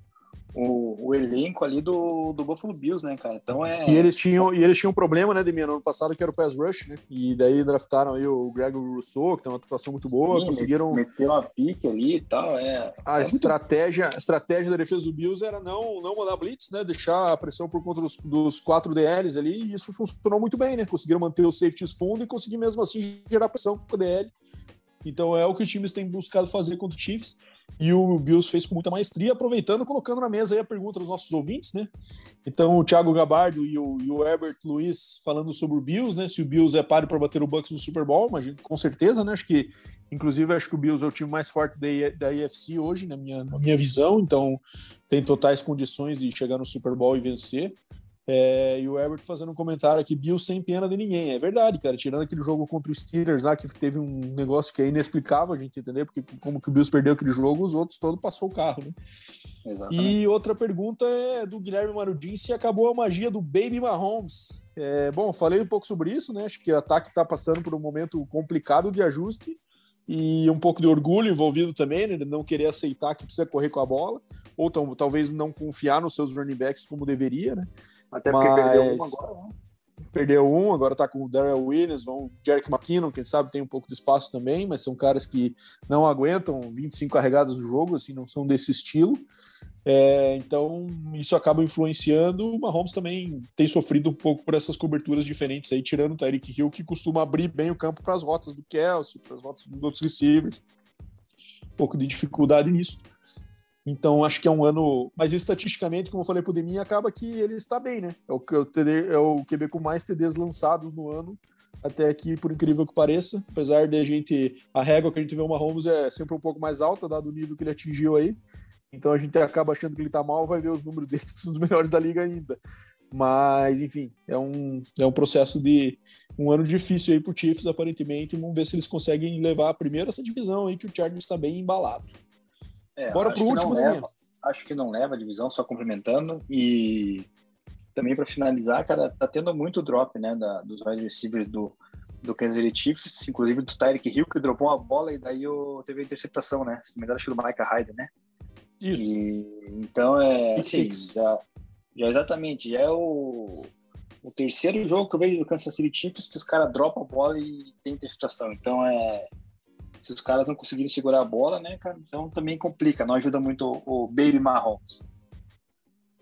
B: o, o, elenco ali do, do Buffalo Bills, né, cara? Então é.
A: E eles tinham, e eles tinham um problema, né, Demiano, no ano passado, que era o pass rush, né? E daí draftaram aí o Gregory Rousseau, que tem uma atuação muito boa, Sim, conseguiram.
B: Meteram a pique ali e tal. É,
A: a
B: é
A: estratégia, muito... a estratégia da defesa do Bills era não, não mandar blitz, né? Deixar a pressão por conta dos, dos quatro DLs ali, e isso funcionou muito bem, né? Conseguiram manter os safeties fundo e conseguir mesmo assim gerar pressão com o DL. Então é o que os times têm buscado fazer contra o Chiefs. E o Bills fez com muita maestria, aproveitando, colocando na mesa aí a pergunta dos nossos ouvintes, né? Então o Thiago Gabardo e o, e o Herbert Luiz falando sobre o Bills, né? Se o Bills é páreo para bater o Bucks no Super Bowl, mas com certeza, né? Acho que, inclusive, acho que o Bills é o time mais forte da, da AFC hoje, na minha, na minha visão. Então tem totais condições de chegar no Super Bowl e vencer. É, e o Herbert fazendo um comentário aqui, Bill sem pena de ninguém. É verdade, cara. Tirando aquele jogo contra os Steelers lá, que teve um negócio que é inexplicável a gente entender, porque como que o Bills perdeu aquele jogo, os outros todos passou o carro, né? Exatamente. E outra pergunta é do Guilherme Marudin, se acabou a magia do Baby Mahomes. É, bom, falei um pouco sobre isso, né? Acho que o ataque está passando por um momento complicado de ajuste e um pouco de orgulho envolvido também, né? Não querer aceitar que precisa correr com a bola, ou talvez não confiar nos seus running backs como deveria, né?
B: Até porque Mas... perdeu um agora, né?
A: Perdeu um, agora tá com o Darrell Williams, vão Jerick McKinnon, quem sabe tem um pouco de espaço também, mas são caras que não aguentam 25 carregadas do jogo, assim, não são desse estilo. É, então, isso acaba influenciando. O Mahomes também tem sofrido um pouco por essas coberturas diferentes aí, tirando o Tyreek Hill, que costuma abrir bem o campo para as rotas do Kelsey, para as rotas dos outros receivers. Um pouco de dificuldade nisso. Então, acho que é um ano. Mas estatisticamente, como eu falei pro Demi, acaba que ele está bem, né? É o, TD, é o QB com mais TDs lançados no ano, até aqui, por incrível que pareça. Apesar de a gente. A régua que a gente vê o Mahomes é sempre um pouco mais alta, dado o nível que ele atingiu aí. Então a gente acaba achando que ele tá mal, vai ver os números dele, são dos melhores da liga ainda. Mas, enfim, é um, é um processo de um ano difícil aí pro Chiefs, aparentemente. Vamos ver se eles conseguem levar a primeira essa divisão aí, que o Chargers está bem embalado.
B: É, Bora pro último, Acho que não leva a divisão, só complementando. E também para finalizar, cara, tá tendo muito drop, né, da, dos wide receivers do, do Kansas City Chiefs, inclusive do Tyreek Hill, que dropou uma bola e daí o, teve a interceptação, né? Se não me engano, acho que do Micah Hyde, né?
A: Isso.
B: E, então é. Assim, já, já exatamente, já é o, o terceiro jogo que eu vejo do Kansas City Chiefs que os caras dropam a bola e tem interceptação. Então é se os caras não conseguirem segurar a bola, né, cara, então também complica, não ajuda muito o, Baby Mahomes.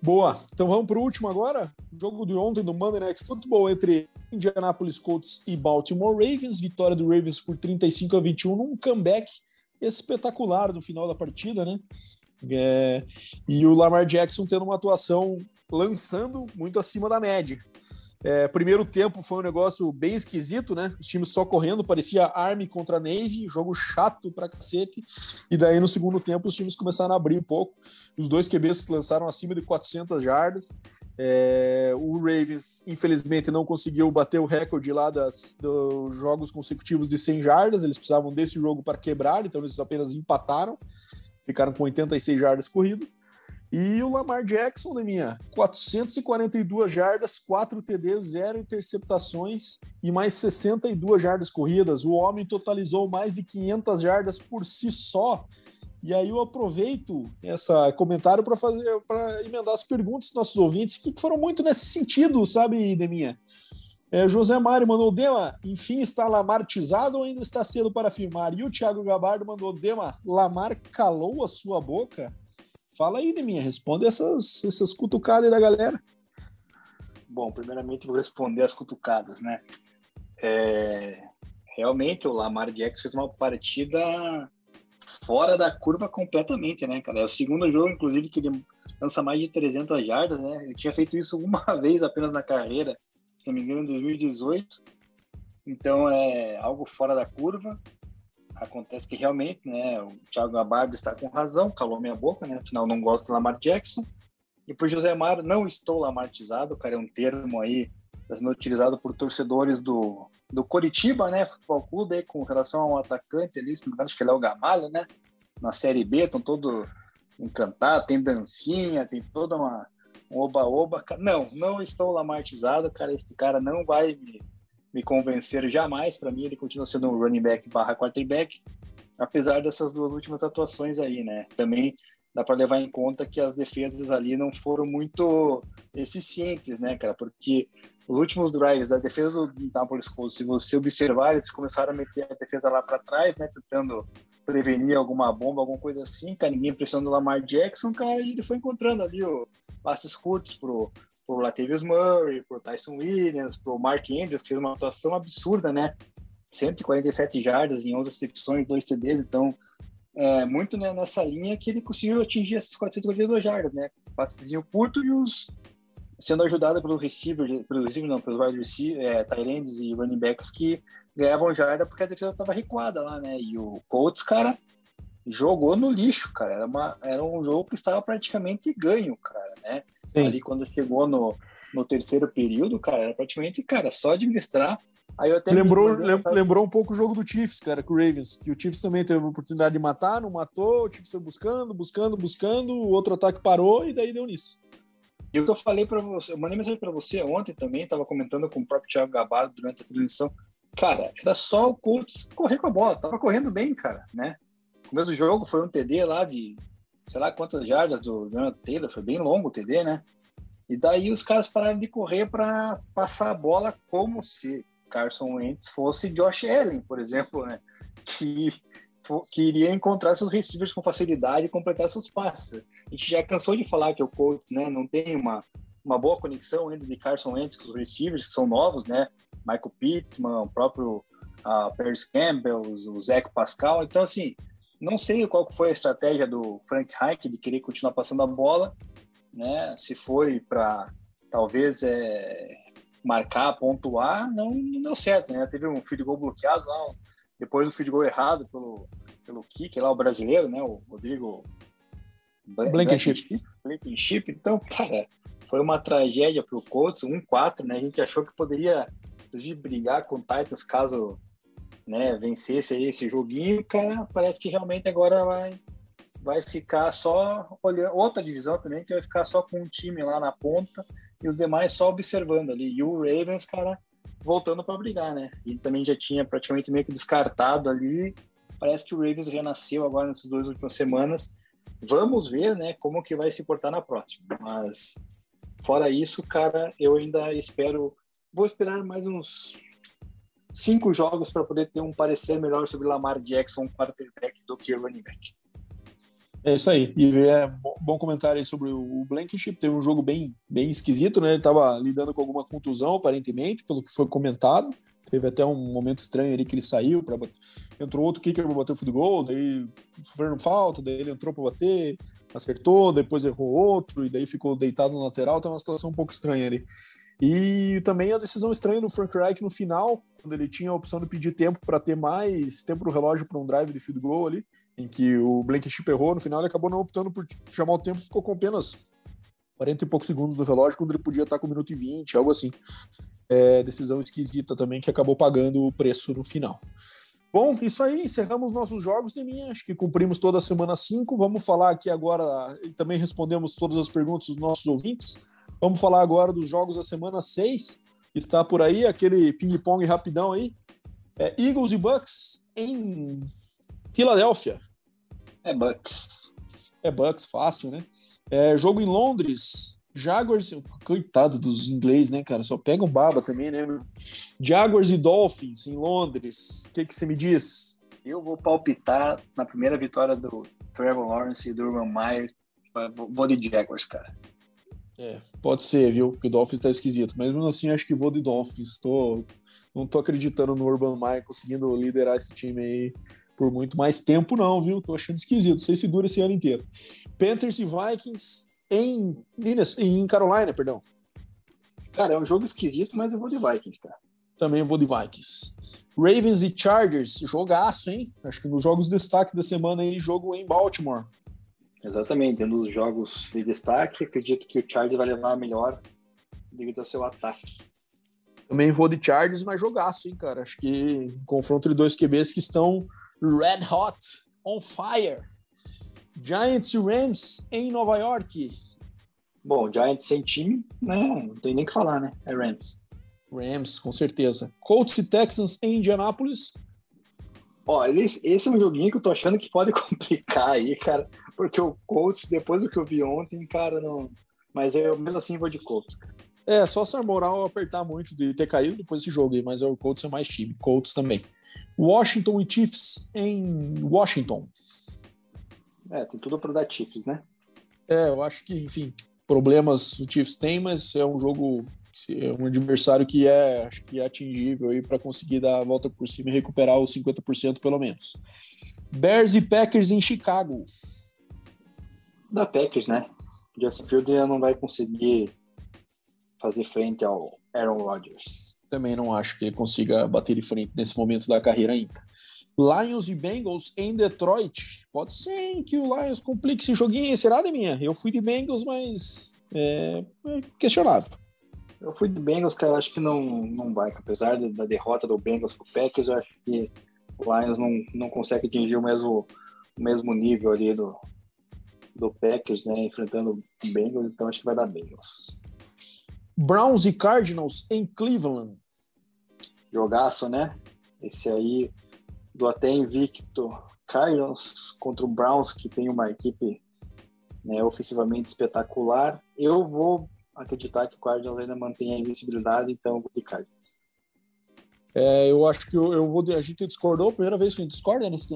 A: Boa. Então vamos para o último agora. Jogo de ontem do Monday Night Football entre Indianapolis Colts e Baltimore Ravens. Vitória do Ravens por 35 a 21 num comeback espetacular no final da partida, né? É... e o Lamar Jackson tendo uma atuação lançando muito acima da média. É, primeiro tempo foi um negócio bem esquisito, né? Os times só correndo, parecia Army contra Navy, jogo chato pra cacete. E daí no segundo tempo os times começaram a abrir um pouco. Os dois QBs lançaram acima de 400 jardas. É, o Ravens, infelizmente, não conseguiu bater o recorde lá das, dos jogos consecutivos de 100 jardas. Eles precisavam desse jogo para quebrar, então eles apenas empataram. Ficaram com 86 jardas corridas. E o Lamar Jackson, né, minha? 442 jardas, 4 TDs, 0 interceptações e mais 62 jardas corridas. O homem totalizou mais de 500 jardas por si só. E aí eu aproveito esse comentário para fazer para emendar as perguntas dos nossos ouvintes que foram muito nesse sentido, sabe, Deminha? É, José Mário mandou, Dema, enfim, está lamartizado ou ainda está cedo para afirmar? E o Thiago Gabardo mandou, Dema, Lamar calou a sua boca? Fala aí, Deminha, responde essas, essas cutucadas da galera.
B: Bom, primeiramente vou responder as cutucadas, né? É, realmente o Lamar Jackson fez uma partida fora da curva completamente, né, cara? É o segundo jogo, inclusive, que ele lança mais de 300 jardas, né? Ele tinha feito isso uma vez apenas na carreira, se não me engano, em 2018. Então é algo fora da curva acontece que realmente, né, o Thiago Gabardo está com razão, calou minha boca, né, afinal não gosto do Lamar Jackson. E por José Mário, não estou lamartizado, cara, é um termo aí tá sendo utilizado por torcedores do, do Coritiba, né, futebol clube, aí, com relação a um atacante ali, acho que ele é o Gamalho, né, na Série B, estão todo encantado, tem dancinha, tem toda uma um oba-oba. Não, não estou lamartizado, cara, esse cara não vai me me convenceram jamais. Para mim, ele continua sendo um running back barra quarterback, apesar dessas duas últimas atuações aí, né? Também dá para levar em conta que as defesas ali não foram muito eficientes, né, cara? Porque os últimos drives da defesa do Indianapolis Colts, se você observar, eles começaram a meter a defesa lá para trás, né, tentando prevenir alguma bomba, alguma coisa assim, cara, ninguém pressionando o Lamar Jackson, cara, e ele foi encontrando ali o passes curtos pro, pro Latavius Murray, pro Tyson Williams, pro Mark Andrews, que fez uma atuação absurda, né? 147 jardas em 11 recepções, 2 TDs, então é, muito né, nessa linha que ele conseguiu atingir essas 442 jardas, né? Passezinho curto e os sendo ajudado pelo receiver, pelo receiver não, pelos wide receivers, é, e running backs que ganhavam jarda porque a defesa estava recuada lá, né? E o Colts, cara, jogou no lixo, cara. Era, uma, era um jogo que estava praticamente ganho, cara, né? Sim. Ali quando chegou no, no terceiro período, cara, era praticamente, cara, só administrar
A: Aí eu até lembrou, lem, lembrou um pouco o jogo do Chiefs, cara, com o Ravens, que o Chiefs também teve a oportunidade de matar, não matou, o Chiefs foi buscando, buscando, buscando, o outro ataque parou e daí deu nisso.
B: E o que eu falei para você, eu mandei mensagem para você ontem também, estava comentando com o próprio Thiago Gabardo durante a transmissão. Cara, era só o Colts correr com a bola, tava correndo bem, cara, né? O começo do jogo foi um TD lá de, sei lá quantas jardas do Jonathan Taylor, foi bem longo o TD, né? E daí os caras pararam de correr para passar a bola como se Carson Wentz fosse Josh Allen, por exemplo, né? Que, que iria encontrar seus receivers com facilidade e completar seus passes. A gente já cansou de falar que o Colts né, não tem uma, uma boa conexão ainda de Carson Wentz com os receivers, que são novos, né? Michael Pittman, o próprio uh, Paris Campbell, o Zach Pascal. Então, assim, não sei qual foi a estratégia do Frank Reich de querer continuar passando a bola, né? Se foi para talvez é, marcar, pontuar, não, não deu certo, né? Teve um field goal bloqueado lá, depois do field goal errado pelo, pelo kick lá, o brasileiro, né? O Rodrigo
A: Blankenship.
B: Blankenship. Então, cara, foi uma tragédia para o Colts, 1-4, né? A gente achou que poderia, inclusive, brigar com o Titans caso né, vencesse aí esse joguinho, cara, parece que realmente agora vai vai ficar só olhando outra divisão também que vai ficar só com um time lá na ponta e os demais só observando ali. E o Ravens, cara, voltando para brigar, né? E também já tinha praticamente meio que descartado ali. Parece que o Ravens renasceu agora nessas duas últimas semanas. Vamos ver, né, como que vai se portar na próxima. Mas fora isso, cara, eu ainda espero, vou esperar mais uns cinco jogos para poder ter um parecer melhor sobre Lamar Jackson, quarterback, do que running back.
A: É isso aí. E é bom comentário aí sobre o Blankenship. Teve um jogo bem, bem esquisito, né? Ele estava lidando com alguma contusão, aparentemente, pelo que foi comentado. Teve até um momento estranho ali que ele saiu para entrou outro kicker para bater o field goal, daí sofrendo falta, daí ele entrou para bater, acertou, depois errou outro e daí ficou deitado no lateral. Tá uma situação um pouco estranha ali. E também a decisão estranha do Frank Reich no final, quando ele tinha a opção de pedir tempo para ter mais tempo no relógio para um drive de field goal ali, em que o Blankenship errou, no final ele acabou não optando por chamar o tempo, ficou com apenas 40 e poucos segundos do relógio, quando ele podia estar com 1 minuto e 20, algo assim. É, decisão esquisita também, que acabou pagando o preço no final. Bom, isso aí, encerramos nossos jogos mim, acho que cumprimos toda a semana 5, vamos falar aqui agora, e também respondemos todas as perguntas dos nossos ouvintes, vamos falar agora dos jogos da semana 6, que está por aí, aquele ping-pong rapidão aí, é, Eagles e Bucks em Filadélfia.
B: É Bucks.
A: É Bucks, fácil, né? É, jogo em Londres, Jaguars, coitado dos ingleses, né, cara? Só pegam baba também, né? Meu? Jaguars e Dolphins em Londres. O que, que você me diz?
B: Eu vou palpitar na primeira vitória do Trevor Lawrence e do Urban Meyer. Vou de Jaguars, cara.
A: É, pode ser, viu? Porque o Dolphins tá esquisito. Mas mesmo assim, acho que vou de Dolphins. Tô, não tô acreditando no Urban Meyer conseguindo liderar esse time aí por muito mais tempo, não, viu? Tô achando esquisito. Não sei se dura esse ano inteiro. Panthers e Vikings em, em Carolina, perdão.
B: Cara, é um jogo esquisito, mas eu vou de Vikings, cara.
A: Também vou de Vikings. Ravens e Chargers, jogaço, hein? Acho que nos jogos de destaque da semana aí, jogo em Baltimore.
B: Exatamente, nos jogos de destaque, acredito que o Chargers vai levar a melhor devido ao seu ataque.
A: Também vou de Chargers, mas jogaço, hein, cara? Acho que confronto de dois QBs que estão Red Hot, on fire. Giants e Rams em Nova York.
B: Bom, Giants sem time, né? Não tem nem o que falar, né? É Rams.
A: Rams, com certeza. Colts e Texans em Indianápolis.
B: Ó, esse, esse é um joguinho que eu tô achando que pode complicar aí, cara. Porque o Colts, depois do que eu vi ontem, cara, não. Mas eu mesmo assim vou de Colts, cara.
A: É, só se a moral apertar muito de ter caído depois desse jogo aí, mas o Colts é mais time. Colts também. Washington e Chiefs em Washington.
B: É, tem tudo para dar Chiefs, né?
A: É, eu acho que, enfim, problemas o Chiefs tem, mas é um jogo, é um adversário que é, acho que é atingível aí para conseguir dar a volta por cima e recuperar os 50% pelo menos. Bears e Packers em Chicago.
B: Da Packers, né? Justin Fields ainda não vai conseguir fazer frente ao Aaron Rodgers.
A: Também não acho que ele consiga bater de frente nesse momento da carreira ainda. Lions e Bengals em Detroit. Pode ser que o Lions complique esse joguinho. Será de minha? Eu fui de Bengals, mas é, é questionável.
B: Eu fui de Bengals, cara. Acho que não, não vai. Apesar da derrota do Bengals pro Packers, eu acho que o Lions não, não consegue atingir o mesmo, o mesmo nível ali do, do Packers, né? Enfrentando o Bengals. Então acho que vai dar Bengals.
A: Browns e Cardinals em Cleveland.
B: Jogaço, né? Esse aí do até invicto Cardinals contra o Browns, que tem uma equipe né, ofensivamente espetacular. Eu vou acreditar que o Cardinals ainda mantém a invencibilidade, então eu vou de Cardinals.
A: É, eu acho que eu, eu vou. A gente discordou, primeira vez que a gente discorda nesse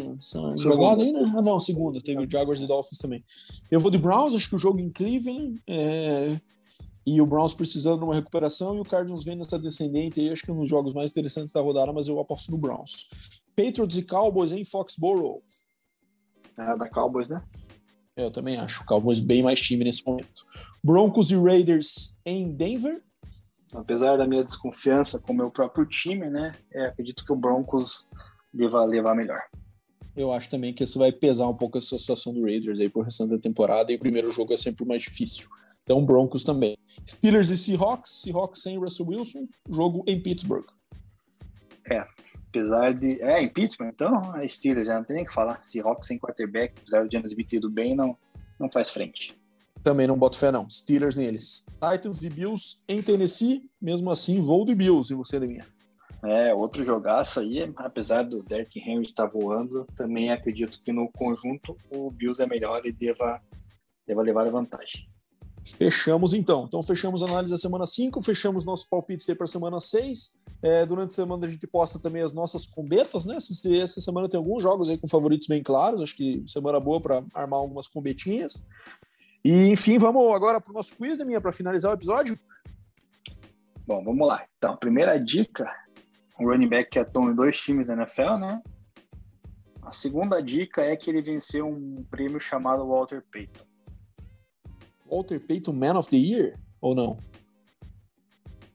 A: jogada aí, né? Ah, não, segunda, teve o Jaguars e Dolphins também. Eu vou de Browns, acho que o jogo em Cleveland. É, e o Browns precisando de uma recuperação e o Cardinals vem nessa descendente aí, acho que é um dos jogos mais interessantes da rodada, mas eu aposto no Browns. Patriots e Cowboys em Foxborough.
B: É da Cowboys, né?
A: Eu também acho. Cowboys bem mais time nesse momento. Broncos e Raiders em Denver.
B: Apesar da minha desconfiança com o meu próprio time, né? É, acredito que o Broncos deva levar melhor.
A: Eu acho também que isso vai pesar um pouco essa situação do Raiders aí por restante da temporada e o primeiro jogo é sempre o mais difícil. Então, Broncos também. Steelers e Seahawks, Seahawks sem Russell Wilson, jogo em Pittsburgh.
B: É, apesar de. É, em Pittsburgh, então, a Steelers já não tem nem o que falar. Seahawks sem quarterback, apesar de James Smith ido bem, não, não faz frente.
A: Também não boto fé, não. Steelers neles. Titans e Bills em Tennessee, mesmo assim, voo de Bills, e você, minha.
B: É, outro jogaço aí, apesar do Derrick Henry estar voando, também acredito que no conjunto o Bills é melhor e deva, deva levar a vantagem.
A: Fechamos então. Então, fechamos a análise da semana 5, fechamos nossos palpites aí para a semana 6. É, durante a semana a gente posta também as nossas combetas, né? Essa, essa, semana tem alguns jogos aí com favoritos bem claros. Acho que semana boa para armar algumas combetinhas. E, enfim, vamos agora para o nosso quiz, né, minha, para finalizar o episódio.
B: Bom, vamos lá. Então, primeira dica: o running back que atuou em dois times da NFL, né? A segunda dica é que ele venceu um prêmio chamado Walter Payton.
A: Walter Payton Man of the Year ou não?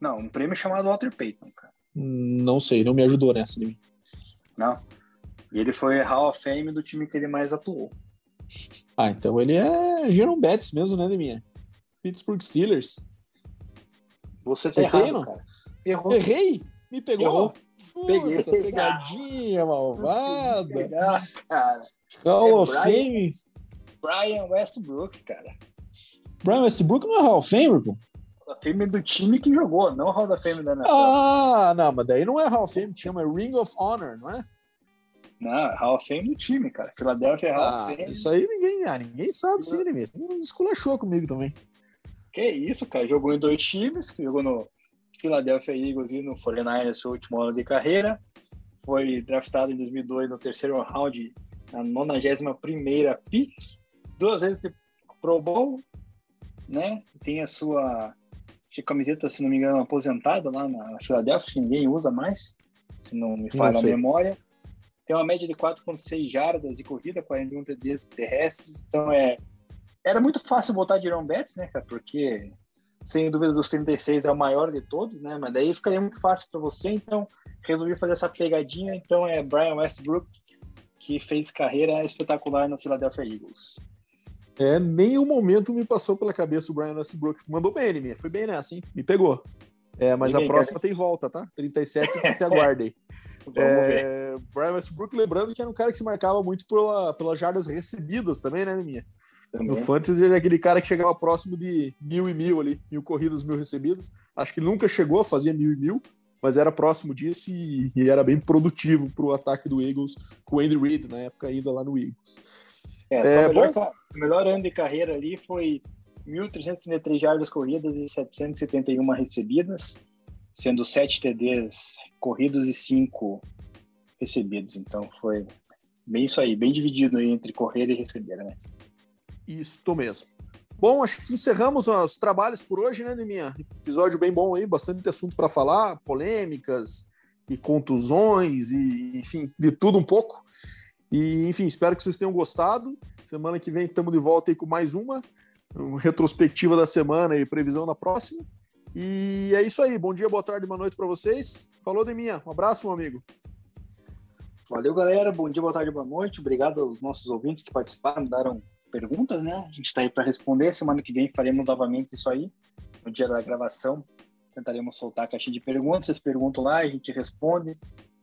B: Não, um prêmio chamado Walter Payton, cara.
A: Não sei, não me ajudou nessa de mim.
B: Não. E ele foi Hall of Fame do time que ele mais atuou.
A: Ah, então ele é Jerome Betts mesmo, né, Deminha? Pittsburgh Steelers.
B: Você tá errado, não? cara.
A: Errou. Errei? Me pegou? Errou.
B: Peguei.
A: Essa pegadinha malvada.
B: Pegar, cara.
A: Hall é of Fame.
B: Brian Westbrook, cara.
A: Brian Westbrook não é Hall of Fame, pô?
B: Hall of Fame do time que jogou, não Hall of Fame da NFL.
A: Ah, não, mas daí não é Hall of Fame, chama Ring of Honor, não é?
B: Não, Hall of Fame do time, cara. Philadelphia é Hall ah, of Fame.
A: Isso aí ninguém, ah, ninguém sabe sim, né mesmo. Esculachou comigo também.
B: Que isso, cara. Jogou em dois times, jogou no Philadelphia Eagles e no 49ers seu último ano de carreira. Foi draftado em 2002 no terceiro round, na 91 primeira pick. Duas vezes de Pro Bowl, né? Tem a sua camiseta, se não me engano, aposentada lá na Filadélfia, que ninguém usa mais, se não me falha a memória. Tem uma média de 4,6 jardas de corrida, 41 TDs terrestres. Então é. Era muito fácil voltar de Iron Betts, né, cara? Porque, sem dúvida, dos 36 é o maior de todos, né? Mas daí ficaria muito fácil para você. Então, resolvi fazer essa pegadinha. Então é Brian Westbrook, que fez carreira espetacular no Philadelphia Eagles.
A: É, nem um momento me passou pela cabeça o Brian Westbrook. Mandou bem, ele foi bem nessa, hein? Me pegou. É, mas a próxima tem volta, tá? 37 te aguardem. é, Brian Westbrook, lembrando que era um cara que se marcava muito pela, pelas jardas recebidas também, né, minha? Também. No Fantasy ele é aquele cara que chegava próximo de mil e mil ali, mil corridas, mil recebidas. Acho que nunca chegou a fazer mil e mil, mas era próximo disso e, e era bem produtivo para o ataque do Eagles com o Andy Reid, na época ainda lá no Eagles.
B: É, é melhor, bom? o melhor ano de carreira ali foi 1.333 jardas corridas e 771 recebidas, sendo 7 TDs corridos e 5 recebidos. Então foi bem isso aí, bem dividido aí entre correr e receber, né?
A: Isto mesmo. Bom, acho que encerramos os trabalhos por hoje, né, Neminha? Episódio bem bom aí, bastante assunto para falar, polêmicas e contusões e, enfim, de tudo um pouco. E, enfim, espero que vocês tenham gostado. Semana que vem estamos de volta aí com mais uma, uma retrospectiva da semana e previsão da próxima. E é isso aí. Bom dia, boa tarde, boa noite para vocês. Falou, Deminha. Um abraço, meu amigo.
B: Valeu, galera. Bom dia, boa tarde, boa noite. Obrigado aos nossos ouvintes que participaram, deram perguntas, né? A gente está aí para responder. Semana que vem faremos novamente isso aí. No dia da gravação, tentaremos soltar a caixinha de perguntas. Vocês perguntam lá, a gente responde,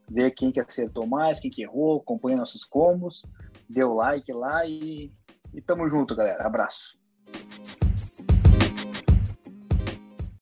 B: vê quem que acertou mais, quem que errou, acompanha nossos combos, dê o like lá e, e tamo junto, galera. Abraço.